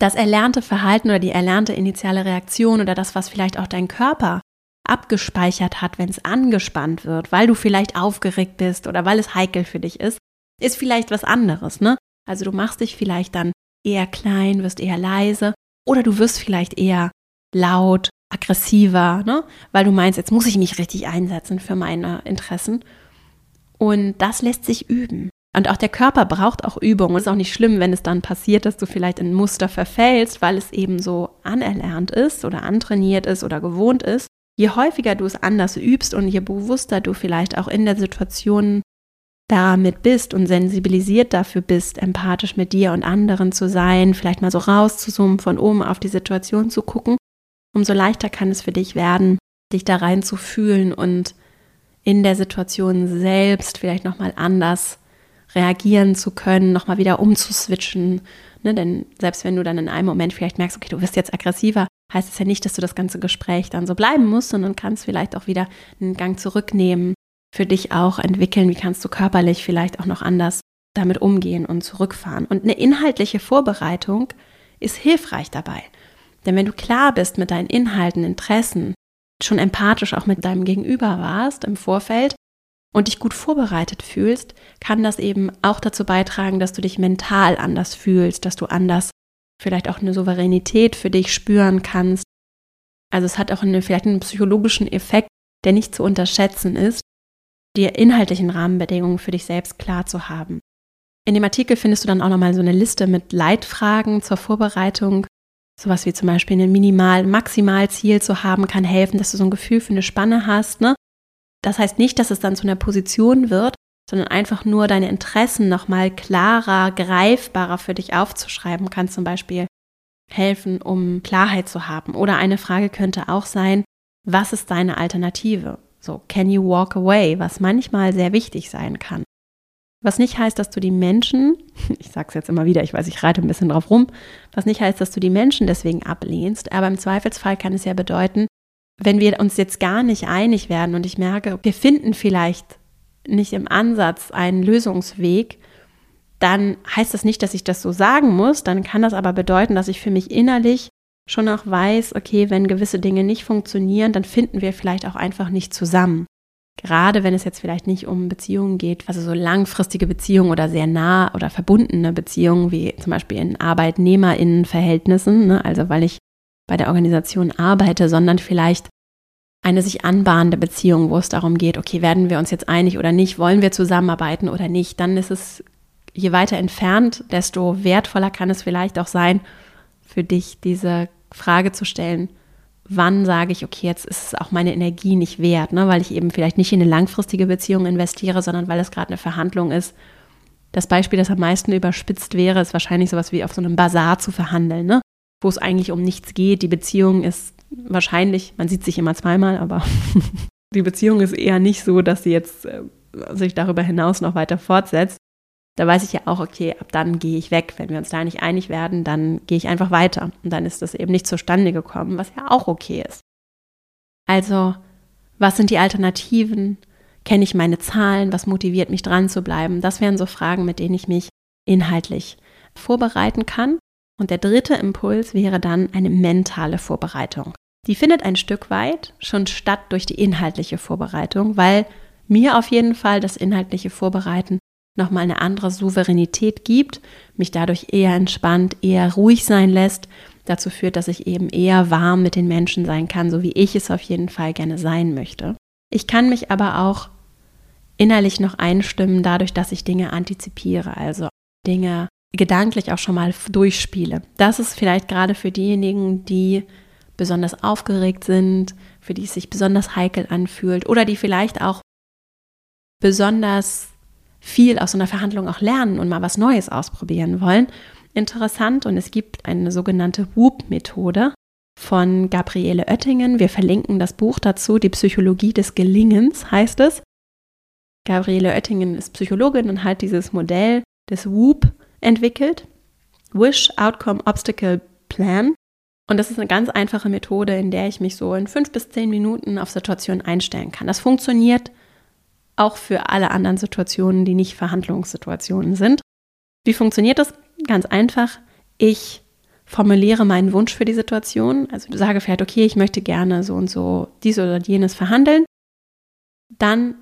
das erlernte Verhalten oder die erlernte initiale Reaktion oder das, was vielleicht auch dein Körper abgespeichert hat, wenn es angespannt wird, weil du vielleicht aufgeregt bist oder weil es heikel für dich ist, ist vielleicht was anderes, ne? Also du machst dich vielleicht dann eher klein, wirst eher leise oder du wirst vielleicht eher laut, aggressiver, ne? Weil du meinst, jetzt muss ich mich richtig einsetzen für meine Interessen. Und das lässt sich üben. Und auch der Körper braucht auch Übung. Es ist auch nicht schlimm, wenn es dann passiert, dass du vielleicht in ein Muster verfällst, weil es eben so anerlernt ist oder antrainiert ist oder gewohnt ist. Je häufiger du es anders übst und je bewusster du vielleicht auch in der Situation damit bist und sensibilisiert dafür bist, empathisch mit dir und anderen zu sein, vielleicht mal so rauszuzoomen, von oben auf die Situation zu gucken, umso leichter kann es für dich werden, dich da rein zu fühlen und in der Situation selbst vielleicht nochmal anders reagieren zu können, nochmal wieder umzuswitchen. Ne? Denn selbst wenn du dann in einem Moment vielleicht merkst, okay, du wirst jetzt aggressiver, heißt es ja nicht, dass du das ganze Gespräch dann so bleiben musst, sondern kannst vielleicht auch wieder einen Gang zurücknehmen für dich auch entwickeln, wie kannst du körperlich vielleicht auch noch anders damit umgehen und zurückfahren. Und eine inhaltliche Vorbereitung ist hilfreich dabei. Denn wenn du klar bist mit deinen Inhalten, Interessen, schon empathisch auch mit deinem Gegenüber warst im Vorfeld und dich gut vorbereitet fühlst, kann das eben auch dazu beitragen, dass du dich mental anders fühlst, dass du anders vielleicht auch eine Souveränität für dich spüren kannst. Also es hat auch eine, vielleicht einen psychologischen Effekt, der nicht zu unterschätzen ist, dir inhaltlichen Rahmenbedingungen für dich selbst klar zu haben. In dem Artikel findest du dann auch nochmal so eine Liste mit Leitfragen zur Vorbereitung. Sowas wie zum Beispiel ein Minimal-, Maximalziel zu haben, kann helfen, dass du so ein Gefühl für eine Spanne hast. Ne? Das heißt nicht, dass es dann zu einer Position wird, sondern einfach nur deine Interessen nochmal klarer, greifbarer für dich aufzuschreiben, kann zum Beispiel helfen, um Klarheit zu haben. Oder eine Frage könnte auch sein, was ist deine Alternative? So, can you walk away, was manchmal sehr wichtig sein kann. Was nicht heißt, dass du die Menschen, ich sage es jetzt immer wieder, ich weiß, ich reite ein bisschen drauf rum, was nicht heißt, dass du die Menschen deswegen ablehnst, aber im Zweifelsfall kann es ja bedeuten, wenn wir uns jetzt gar nicht einig werden und ich merke, wir finden vielleicht nicht im Ansatz einen Lösungsweg, dann heißt das nicht, dass ich das so sagen muss, dann kann das aber bedeuten, dass ich für mich innerlich schon auch weiß, okay, wenn gewisse Dinge nicht funktionieren, dann finden wir vielleicht auch einfach nicht zusammen. Gerade wenn es jetzt vielleicht nicht um Beziehungen geht, also so langfristige Beziehungen oder sehr nah oder verbundene Beziehungen, wie zum Beispiel in ArbeitnehmerInnenverhältnissen, ne? also weil ich bei der Organisation arbeite, sondern vielleicht eine sich anbahnende Beziehung, wo es darum geht, okay, werden wir uns jetzt einig oder nicht, wollen wir zusammenarbeiten oder nicht, dann ist es je weiter entfernt, desto wertvoller kann es vielleicht auch sein, für dich diese Frage zu stellen, wann sage ich, okay, jetzt ist es auch meine Energie nicht wert, ne? weil ich eben vielleicht nicht in eine langfristige Beziehung investiere, sondern weil es gerade eine Verhandlung ist. Das Beispiel, das am meisten überspitzt wäre, ist wahrscheinlich sowas wie auf so einem Bazar zu verhandeln, ne? Wo es eigentlich um nichts geht. Die Beziehung ist wahrscheinlich, man sieht sich immer zweimal, aber die Beziehung ist eher nicht so, dass sie jetzt äh, sich darüber hinaus noch weiter fortsetzt da weiß ich ja auch, okay, ab dann gehe ich weg. Wenn wir uns da nicht einig werden, dann gehe ich einfach weiter. Und dann ist das eben nicht zustande gekommen, was ja auch okay ist. Also, was sind die Alternativen? Kenne ich meine Zahlen? Was motiviert mich dran zu bleiben? Das wären so Fragen, mit denen ich mich inhaltlich vorbereiten kann. Und der dritte Impuls wäre dann eine mentale Vorbereitung. Die findet ein Stück weit schon statt durch die inhaltliche Vorbereitung, weil mir auf jeden Fall das inhaltliche Vorbereiten nochmal eine andere Souveränität gibt, mich dadurch eher entspannt, eher ruhig sein lässt, dazu führt, dass ich eben eher warm mit den Menschen sein kann, so wie ich es auf jeden Fall gerne sein möchte. Ich kann mich aber auch innerlich noch einstimmen, dadurch, dass ich Dinge antizipiere, also Dinge gedanklich auch schon mal durchspiele. Das ist vielleicht gerade für diejenigen, die besonders aufgeregt sind, für die es sich besonders heikel anfühlt oder die vielleicht auch besonders viel aus so einer Verhandlung auch lernen und mal was Neues ausprobieren wollen. Interessant und es gibt eine sogenannte WOOP-Methode von Gabriele Oettingen. Wir verlinken das Buch dazu, die Psychologie des Gelingens heißt es. Gabriele Oettingen ist Psychologin und hat dieses Modell des WOOP entwickelt. Wish Outcome Obstacle Plan. Und das ist eine ganz einfache Methode, in der ich mich so in fünf bis zehn Minuten auf Situationen einstellen kann. Das funktioniert auch für alle anderen Situationen, die nicht Verhandlungssituationen sind. Wie funktioniert das? Ganz einfach. Ich formuliere meinen Wunsch für die Situation. Also sage vielleicht, okay, ich möchte gerne so und so dies oder jenes verhandeln. Dann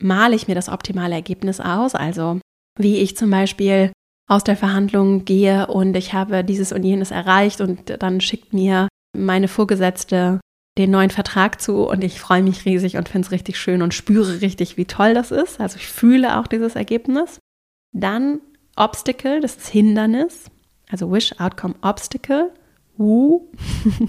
male ich mir das optimale Ergebnis aus. Also wie ich zum Beispiel aus der Verhandlung gehe und ich habe dieses und jenes erreicht und dann schickt mir meine Vorgesetzte den neuen Vertrag zu und ich freue mich riesig und finde es richtig schön und spüre richtig, wie toll das ist. Also ich fühle auch dieses Ergebnis. Dann Obstacle, das ist Hindernis, also Wish, Outcome, Obstacle. Woo.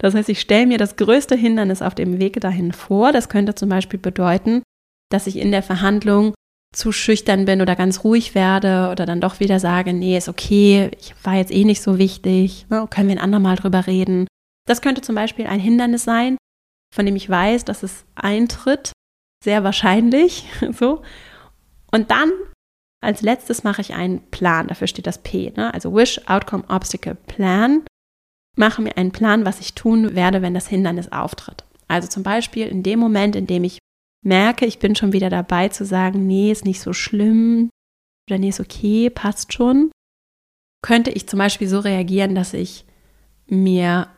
Das heißt, ich stelle mir das größte Hindernis auf dem Weg dahin vor. Das könnte zum Beispiel bedeuten, dass ich in der Verhandlung zu schüchtern bin oder ganz ruhig werde oder dann doch wieder sage, nee, ist okay, ich war jetzt eh nicht so wichtig, ne, können wir ein andermal drüber reden. Das könnte zum Beispiel ein Hindernis sein, von dem ich weiß, dass es eintritt, sehr wahrscheinlich, so. Und dann als letztes mache ich einen Plan, dafür steht das P, ne? also Wish, Outcome, Obstacle, Plan. Mache mir einen Plan, was ich tun werde, wenn das Hindernis auftritt. Also zum Beispiel in dem Moment, in dem ich merke, ich bin schon wieder dabei zu sagen, nee, ist nicht so schlimm oder nee, ist okay, passt schon, könnte ich zum Beispiel so reagieren, dass ich mir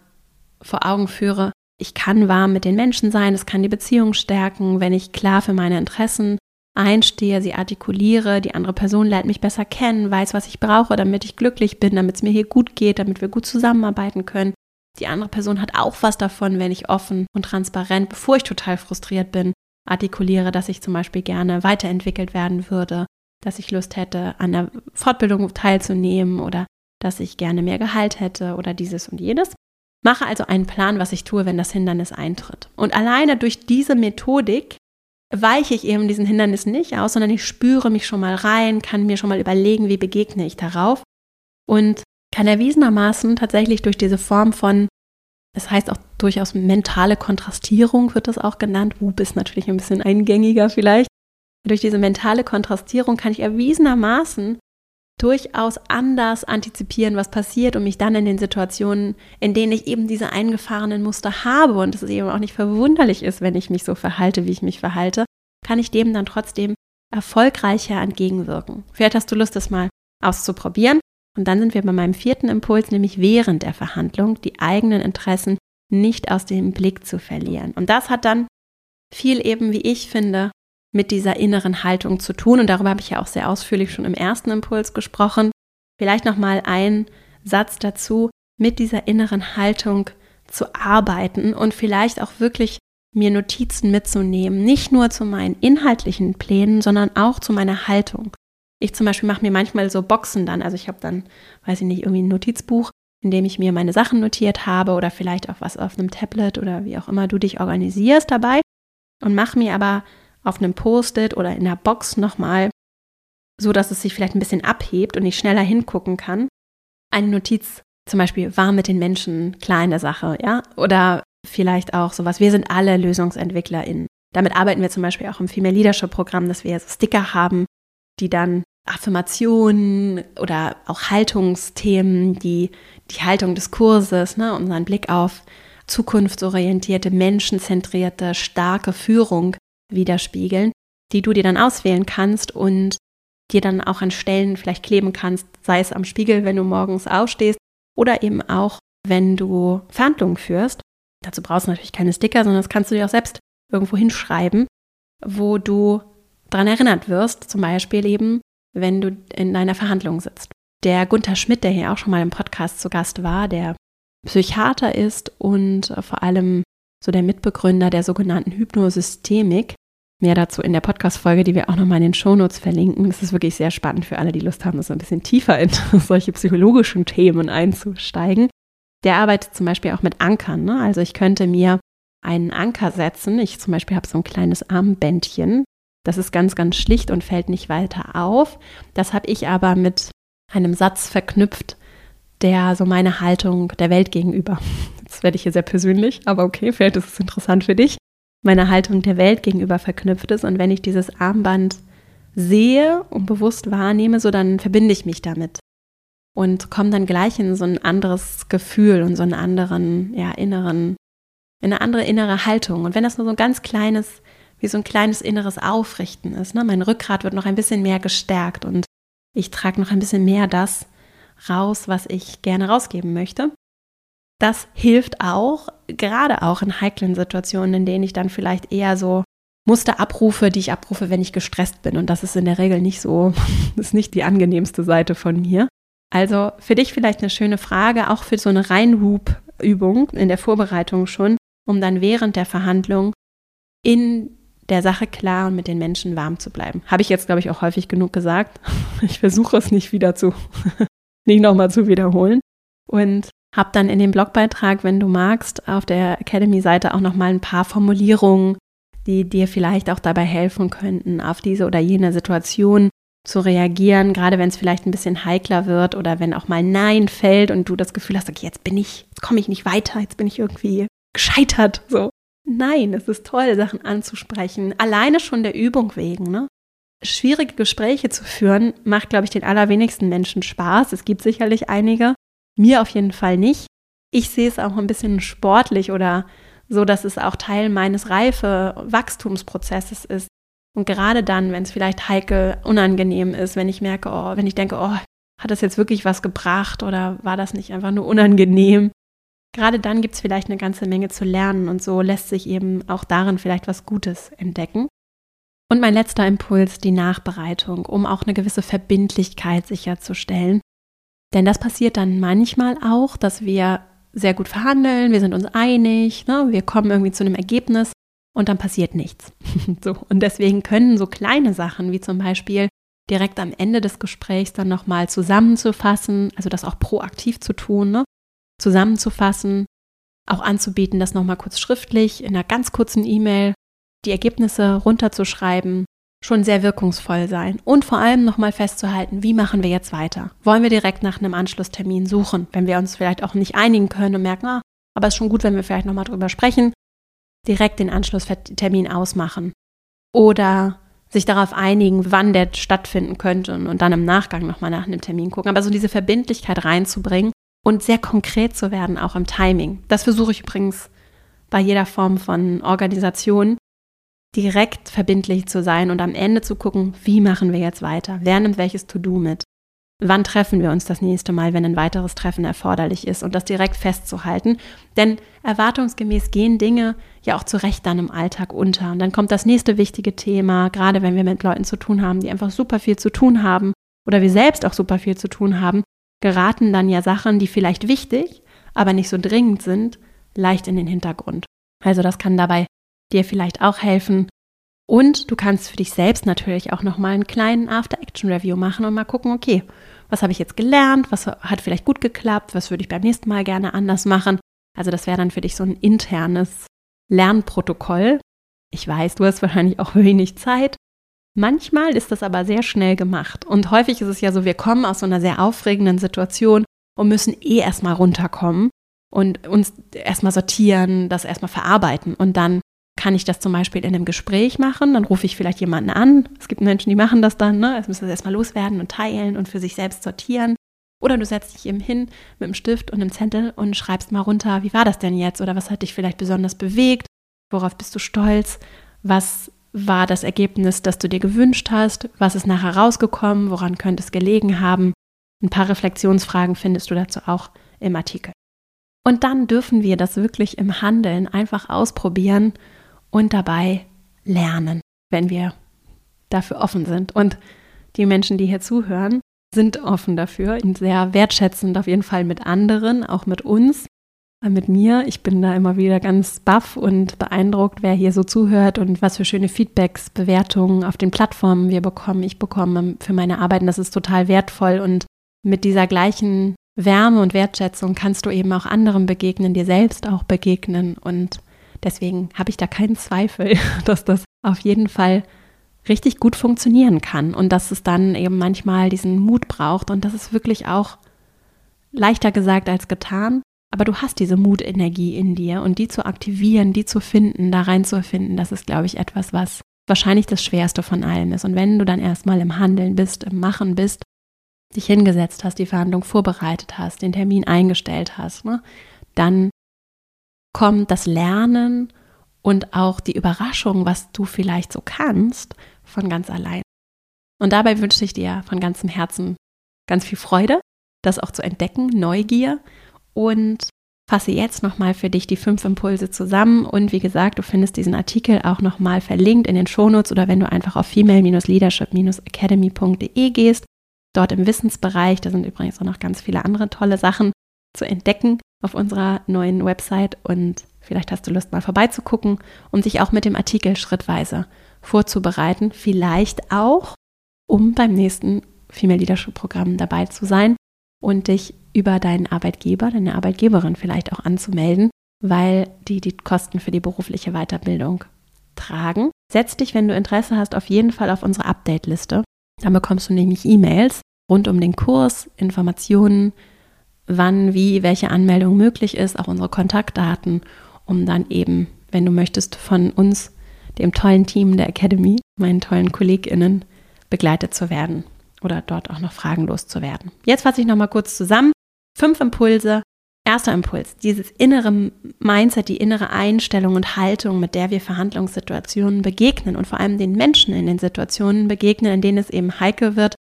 vor Augen führe, ich kann warm mit den Menschen sein, es kann die Beziehung stärken, wenn ich klar für meine Interessen einstehe, sie artikuliere, die andere Person lernt mich besser kennen, weiß, was ich brauche, damit ich glücklich bin, damit es mir hier gut geht, damit wir gut zusammenarbeiten können. Die andere Person hat auch was davon, wenn ich offen und transparent, bevor ich total frustriert bin, artikuliere, dass ich zum Beispiel gerne weiterentwickelt werden würde, dass ich Lust hätte, an der Fortbildung teilzunehmen oder dass ich gerne mehr Gehalt hätte oder dieses und jenes. Mache also einen Plan, was ich tue, wenn das Hindernis eintritt. Und alleine durch diese Methodik weiche ich eben diesen Hindernissen nicht aus, sondern ich spüre mich schon mal rein, kann mir schon mal überlegen, wie begegne ich darauf und kann erwiesenermaßen tatsächlich durch diese Form von das heißt auch durchaus mentale Kontrastierung wird das auch genannt. Whoop ist natürlich ein bisschen eingängiger vielleicht. Durch diese mentale Kontrastierung kann ich erwiesenermaßen durchaus anders antizipieren, was passiert und mich dann in den Situationen, in denen ich eben diese eingefahrenen Muster habe und es eben auch nicht verwunderlich ist, wenn ich mich so verhalte, wie ich mich verhalte, kann ich dem dann trotzdem erfolgreicher entgegenwirken. Vielleicht hast du Lust, das mal auszuprobieren. Und dann sind wir bei meinem vierten Impuls, nämlich während der Verhandlung die eigenen Interessen nicht aus dem Blick zu verlieren. Und das hat dann viel eben, wie ich finde, mit dieser inneren Haltung zu tun. Und darüber habe ich ja auch sehr ausführlich schon im ersten Impuls gesprochen. Vielleicht nochmal ein Satz dazu, mit dieser inneren Haltung zu arbeiten und vielleicht auch wirklich mir Notizen mitzunehmen, nicht nur zu meinen inhaltlichen Plänen, sondern auch zu meiner Haltung. Ich zum Beispiel mache mir manchmal so Boxen dann. Also ich habe dann, weiß ich nicht, irgendwie ein Notizbuch, in dem ich mir meine Sachen notiert habe oder vielleicht auch was auf einem Tablet oder wie auch immer du dich organisierst dabei und mache mir aber auf einem Post-it oder in der Box nochmal, so dass es sich vielleicht ein bisschen abhebt und ich schneller hingucken kann. Eine Notiz zum Beispiel war mit den Menschen kleine Sache, ja, oder vielleicht auch sowas. Wir sind alle LösungsentwicklerInnen. Damit arbeiten wir zum Beispiel auch im Female Leadership Programm, dass wir Sticker haben, die dann Affirmationen oder auch Haltungsthemen, die, die Haltung des Kurses, ne, unseren Blick auf zukunftsorientierte, menschenzentrierte, starke Führung widerspiegeln, die du dir dann auswählen kannst und dir dann auch an Stellen vielleicht kleben kannst, sei es am Spiegel, wenn du morgens aufstehst oder eben auch, wenn du Verhandlungen führst. Dazu brauchst du natürlich keine Sticker, sondern das kannst du dir auch selbst irgendwo hinschreiben, wo du daran erinnert wirst, zum Beispiel eben, wenn du in deiner Verhandlung sitzt. Der Gunther Schmidt, der hier auch schon mal im Podcast zu Gast war, der Psychiater ist und vor allem so der Mitbegründer der sogenannten Hypnosystemik. Mehr dazu in der Podcast-Folge, die wir auch nochmal in den Shownotes verlinken. Das ist wirklich sehr spannend für alle, die Lust haben, so ein bisschen tiefer in solche psychologischen Themen einzusteigen. Der arbeitet zum Beispiel auch mit Ankern. Ne? Also ich könnte mir einen Anker setzen. Ich zum Beispiel habe so ein kleines Armbändchen, das ist ganz, ganz schlicht und fällt nicht weiter auf. Das habe ich aber mit einem Satz verknüpft, der so meine Haltung der Welt gegenüber, jetzt werde ich hier sehr persönlich, aber okay, vielleicht ist es interessant für dich, meine Haltung der Welt gegenüber verknüpft ist. Und wenn ich dieses Armband sehe und bewusst wahrnehme, so dann verbinde ich mich damit und komme dann gleich in so ein anderes Gefühl und so einen anderen, ja, inneren, in eine andere innere Haltung. Und wenn das nur so ein ganz kleines wie so ein kleines inneres Aufrichten ist. Ne? Mein Rückgrat wird noch ein bisschen mehr gestärkt und ich trage noch ein bisschen mehr das raus, was ich gerne rausgeben möchte. Das hilft auch, gerade auch in heiklen Situationen, in denen ich dann vielleicht eher so Muster abrufe, die ich abrufe, wenn ich gestresst bin. Und das ist in der Regel nicht so, das ist nicht die angenehmste Seite von mir. Also für dich vielleicht eine schöne Frage, auch für so eine Reinhoop-Übung in der Vorbereitung schon, um dann während der Verhandlung in der Sache klar und mit den Menschen warm zu bleiben. Habe ich jetzt, glaube ich, auch häufig genug gesagt. Ich versuche es nicht wieder zu, nicht nochmal zu wiederholen. Und habe dann in dem Blogbeitrag, wenn du magst, auf der Academy-Seite auch nochmal ein paar Formulierungen, die dir vielleicht auch dabei helfen könnten, auf diese oder jene Situation zu reagieren, gerade wenn es vielleicht ein bisschen heikler wird oder wenn auch mal Nein fällt und du das Gefühl hast, okay, jetzt bin ich, jetzt komme ich nicht weiter, jetzt bin ich irgendwie gescheitert. So. Nein, es ist toll, Sachen anzusprechen. Alleine schon der Übung wegen, ne? Schwierige Gespräche zu führen, macht, glaube ich, den allerwenigsten Menschen Spaß. Es gibt sicherlich einige. Mir auf jeden Fall nicht. Ich sehe es auch ein bisschen sportlich oder so, dass es auch Teil meines reife Wachstumsprozesses ist. Und gerade dann, wenn es vielleicht heikel, unangenehm ist, wenn ich merke, oh, wenn ich denke, oh, hat das jetzt wirklich was gebracht oder war das nicht einfach nur unangenehm, Gerade dann gibt es vielleicht eine ganze Menge zu lernen und so lässt sich eben auch darin vielleicht was Gutes entdecken. Und mein letzter Impuls, die Nachbereitung, um auch eine gewisse Verbindlichkeit sicherzustellen. Denn das passiert dann manchmal auch, dass wir sehr gut verhandeln, wir sind uns einig, ne, wir kommen irgendwie zu einem Ergebnis und dann passiert nichts. so, und deswegen können so kleine Sachen wie zum Beispiel direkt am Ende des Gesprächs dann nochmal zusammenzufassen, also das auch proaktiv zu tun, ne, zusammenzufassen, auch anzubieten, das nochmal kurz schriftlich in einer ganz kurzen E-Mail die Ergebnisse runterzuschreiben, schon sehr wirkungsvoll sein. Und vor allem nochmal festzuhalten, wie machen wir jetzt weiter? Wollen wir direkt nach einem Anschlusstermin suchen, wenn wir uns vielleicht auch nicht einigen können und merken, ah, aber es ist schon gut, wenn wir vielleicht nochmal drüber sprechen, direkt den Anschlusstermin ausmachen. Oder sich darauf einigen, wann der stattfinden könnte und dann im Nachgang nochmal nach einem Termin gucken. Aber so diese Verbindlichkeit reinzubringen und sehr konkret zu werden, auch im Timing. Das versuche ich übrigens bei jeder Form von Organisation, direkt verbindlich zu sein und am Ende zu gucken, wie machen wir jetzt weiter? Wer nimmt welches To-Do mit? Wann treffen wir uns das nächste Mal, wenn ein weiteres Treffen erforderlich ist und das direkt festzuhalten? Denn erwartungsgemäß gehen Dinge ja auch zu Recht dann im Alltag unter. Und dann kommt das nächste wichtige Thema, gerade wenn wir mit Leuten zu tun haben, die einfach super viel zu tun haben oder wir selbst auch super viel zu tun haben geraten dann ja Sachen, die vielleicht wichtig, aber nicht so dringend sind, leicht in den Hintergrund. Also das kann dabei dir vielleicht auch helfen. Und du kannst für dich selbst natürlich auch nochmal einen kleinen After-Action-Review machen und mal gucken, okay, was habe ich jetzt gelernt, was hat vielleicht gut geklappt, was würde ich beim nächsten Mal gerne anders machen. Also das wäre dann für dich so ein internes Lernprotokoll. Ich weiß, du hast wahrscheinlich auch wenig Zeit, Manchmal ist das aber sehr schnell gemacht. Und häufig ist es ja so, wir kommen aus so einer sehr aufregenden Situation und müssen eh erstmal runterkommen und uns erstmal sortieren, das erstmal verarbeiten. Und dann kann ich das zum Beispiel in einem Gespräch machen. Dann rufe ich vielleicht jemanden an. Es gibt Menschen, die machen das dann. Ne? Es müssen das erstmal loswerden und teilen und für sich selbst sortieren. Oder du setzt dich eben hin mit einem Stift und einem Zettel und schreibst mal runter, wie war das denn jetzt? Oder was hat dich vielleicht besonders bewegt? Worauf bist du stolz? Was war das Ergebnis, das du dir gewünscht hast? Was ist nachher rausgekommen? Woran könnte es gelegen haben? Ein paar Reflexionsfragen findest du dazu auch im Artikel. Und dann dürfen wir das wirklich im Handeln einfach ausprobieren und dabei lernen, wenn wir dafür offen sind. Und die Menschen, die hier zuhören, sind offen dafür und sehr wertschätzend auf jeden Fall mit anderen, auch mit uns mit mir. Ich bin da immer wieder ganz baff und beeindruckt, wer hier so zuhört und was für schöne Feedbacks, Bewertungen auf den Plattformen wir bekommen. Ich bekomme für meine Arbeiten, das ist total wertvoll und mit dieser gleichen Wärme und Wertschätzung kannst du eben auch anderen begegnen, dir selbst auch begegnen und deswegen habe ich da keinen Zweifel, dass das auf jeden Fall richtig gut funktionieren kann und dass es dann eben manchmal diesen Mut braucht und das ist wirklich auch leichter gesagt als getan, aber du hast diese Mutenergie in dir und die zu aktivieren, die zu finden, da reinzufinden, das ist, glaube ich, etwas, was wahrscheinlich das Schwerste von allem ist. Und wenn du dann erstmal im Handeln bist, im Machen bist, dich hingesetzt hast, die Verhandlung vorbereitet hast, den Termin eingestellt hast, ne, dann kommt das Lernen und auch die Überraschung, was du vielleicht so kannst, von ganz allein. Und dabei wünsche ich dir von ganzem Herzen ganz viel Freude, das auch zu entdecken, Neugier und fasse jetzt nochmal für dich die fünf Impulse zusammen. Und wie gesagt, du findest diesen Artikel auch nochmal verlinkt in den Shownotes oder wenn du einfach auf female-leadership-academy.de gehst, dort im Wissensbereich, da sind übrigens auch noch ganz viele andere tolle Sachen zu entdecken auf unserer neuen Website und Vielleicht hast du Lust, mal vorbeizugucken, um dich auch mit dem Artikel schrittweise vorzubereiten. Vielleicht auch, um beim nächsten Female Leadership Programm dabei zu sein und dich über deinen Arbeitgeber, deine Arbeitgeberin vielleicht auch anzumelden, weil die die Kosten für die berufliche Weiterbildung tragen. Setz dich, wenn du Interesse hast, auf jeden Fall auf unsere Update-Liste. Dann bekommst du nämlich E-Mails rund um den Kurs, Informationen, wann, wie, welche Anmeldung möglich ist, auch unsere Kontaktdaten, um dann eben, wenn du möchtest, von uns, dem tollen Team der Academy, meinen tollen KollegInnen, begleitet zu werden oder dort auch noch fragenlos zu werden. Jetzt fasse ich nochmal kurz zusammen. Fünf Impulse. Erster Impuls, dieses innere Mindset, die innere Einstellung und Haltung, mit der wir Verhandlungssituationen begegnen und vor allem den Menschen in den Situationen begegnen, in denen es eben heikel wird,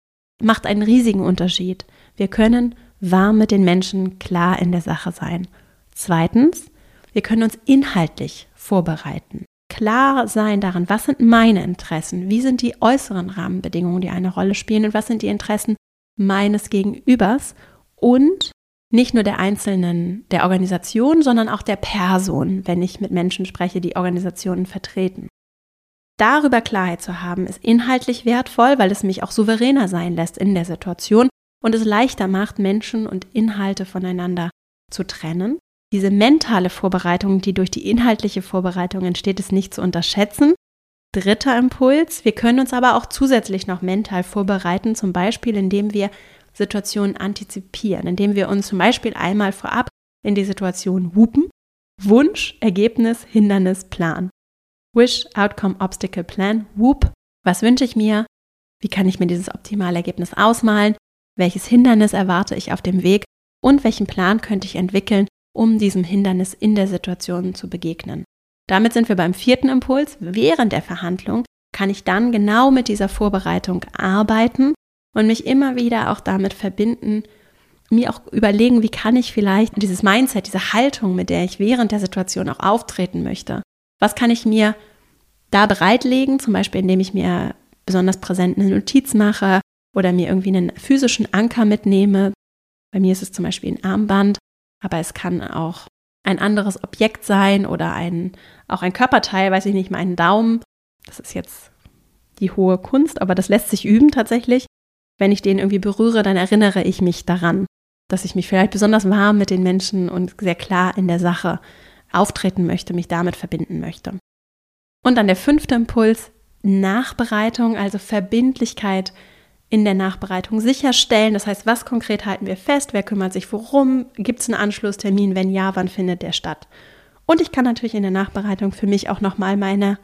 macht einen riesigen Unterschied. Wir können warm mit den Menschen klar in der Sache sein. Zweitens, wir können uns inhaltlich vorbereiten. Klar sein daran, was sind meine Interessen, wie sind die äußeren Rahmenbedingungen, die eine Rolle spielen und was sind die Interessen meines Gegenübers und nicht nur der einzelnen, der Organisation, sondern auch der Person, wenn ich mit Menschen spreche, die Organisationen vertreten. Darüber Klarheit zu haben, ist inhaltlich wertvoll, weil es mich auch souveräner sein lässt in der Situation und es leichter macht, Menschen und Inhalte voneinander zu trennen. Diese mentale Vorbereitung, die durch die inhaltliche Vorbereitung entsteht, ist nicht zu unterschätzen. Dritter Impuls, wir können uns aber auch zusätzlich noch mental vorbereiten, zum Beispiel indem wir Situationen antizipieren, indem wir uns zum Beispiel einmal vorab in die Situation wupen. Wunsch, Ergebnis, Hindernis, Plan. Wish, Outcome, Obstacle, Plan. Whoop. Was wünsche ich mir? Wie kann ich mir dieses optimale Ergebnis ausmalen? Welches Hindernis erwarte ich auf dem Weg? Und welchen Plan könnte ich entwickeln, um diesem Hindernis in der Situation zu begegnen? Damit sind wir beim vierten Impuls. Während der Verhandlung kann ich dann genau mit dieser Vorbereitung arbeiten und mich immer wieder auch damit verbinden, mir auch überlegen, wie kann ich vielleicht dieses Mindset, diese Haltung, mit der ich während der Situation auch auftreten möchte, was kann ich mir da bereitlegen, zum Beispiel indem ich mir besonders präsent eine Notiz mache oder mir irgendwie einen physischen Anker mitnehme. Bei mir ist es zum Beispiel ein Armband, aber es kann auch ein anderes Objekt sein oder ein, auch ein Körperteil, weiß ich nicht, meinen Daumen. Das ist jetzt die hohe Kunst, aber das lässt sich üben tatsächlich. Wenn ich den irgendwie berühre, dann erinnere ich mich daran, dass ich mich vielleicht besonders warm mit den Menschen und sehr klar in der Sache auftreten möchte, mich damit verbinden möchte. Und dann der fünfte Impuls, Nachbereitung, also Verbindlichkeit in der Nachbereitung sicherstellen. Das heißt, was konkret halten wir fest? Wer kümmert sich worum? Gibt es einen Anschlusstermin? Wenn ja, wann findet der statt? Und ich kann natürlich in der Nachbereitung für mich auch nochmal meine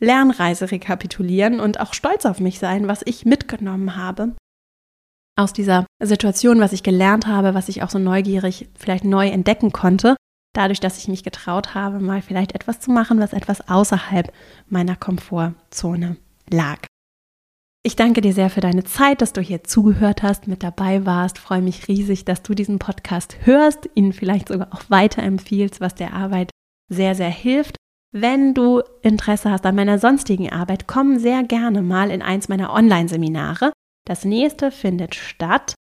Lernreise rekapitulieren und auch stolz auf mich sein, was ich mitgenommen habe aus dieser Situation, was ich gelernt habe, was ich auch so neugierig vielleicht neu entdecken konnte, dadurch, dass ich mich getraut habe, mal vielleicht etwas zu machen, was etwas außerhalb meiner Komfortzone lag. Ich danke dir sehr für deine Zeit, dass du hier zugehört hast, mit dabei warst. Freue mich riesig, dass du diesen Podcast hörst, ihn vielleicht sogar auch weiterempfiehlst, was der Arbeit sehr, sehr hilft. Wenn du Interesse hast an meiner sonstigen Arbeit, komm sehr gerne mal in eins meiner Online-Seminare. Das nächste findet statt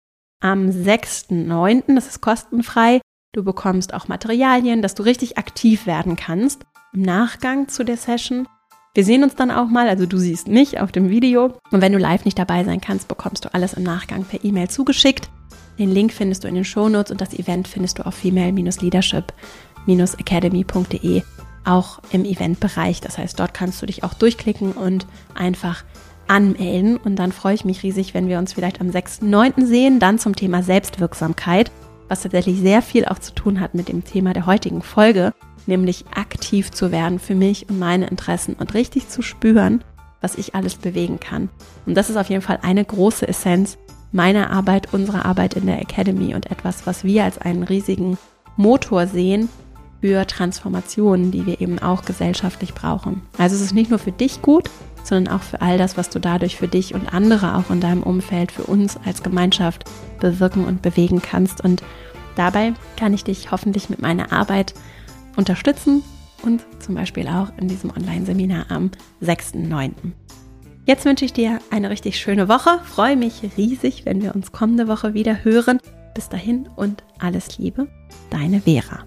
am 6.9. Das ist kostenfrei. Du bekommst auch Materialien, dass du richtig aktiv werden kannst im Nachgang zu der Session. Wir sehen uns dann auch mal, also du siehst mich auf dem Video. Und wenn du live nicht dabei sein kannst, bekommst du alles im Nachgang per E-Mail zugeschickt. Den Link findest du in den Shownotes und das Event findest du auf female-leadership-academy.de, auch im Eventbereich. Das heißt, dort kannst du dich auch durchklicken und einfach anmelden. Und dann freue ich mich riesig, wenn wir uns vielleicht am 6.9. sehen, dann zum Thema Selbstwirksamkeit, was tatsächlich sehr viel auch zu tun hat mit dem Thema der heutigen Folge nämlich aktiv zu werden für mich und meine Interessen und richtig zu spüren, was ich alles bewegen kann. Und das ist auf jeden Fall eine große Essenz meiner Arbeit, unserer Arbeit in der Academy und etwas, was wir als einen riesigen Motor sehen für Transformationen, die wir eben auch gesellschaftlich brauchen. Also es ist nicht nur für dich gut, sondern auch für all das, was du dadurch für dich und andere auch in deinem Umfeld, für uns als Gemeinschaft bewirken und bewegen kannst. Und dabei kann ich dich hoffentlich mit meiner Arbeit unterstützen und zum Beispiel auch in diesem Online-Seminar am 6.9. Jetzt wünsche ich dir eine richtig schöne Woche. Freue mich riesig, wenn wir uns kommende Woche wieder hören. Bis dahin und alles Liebe, deine Vera.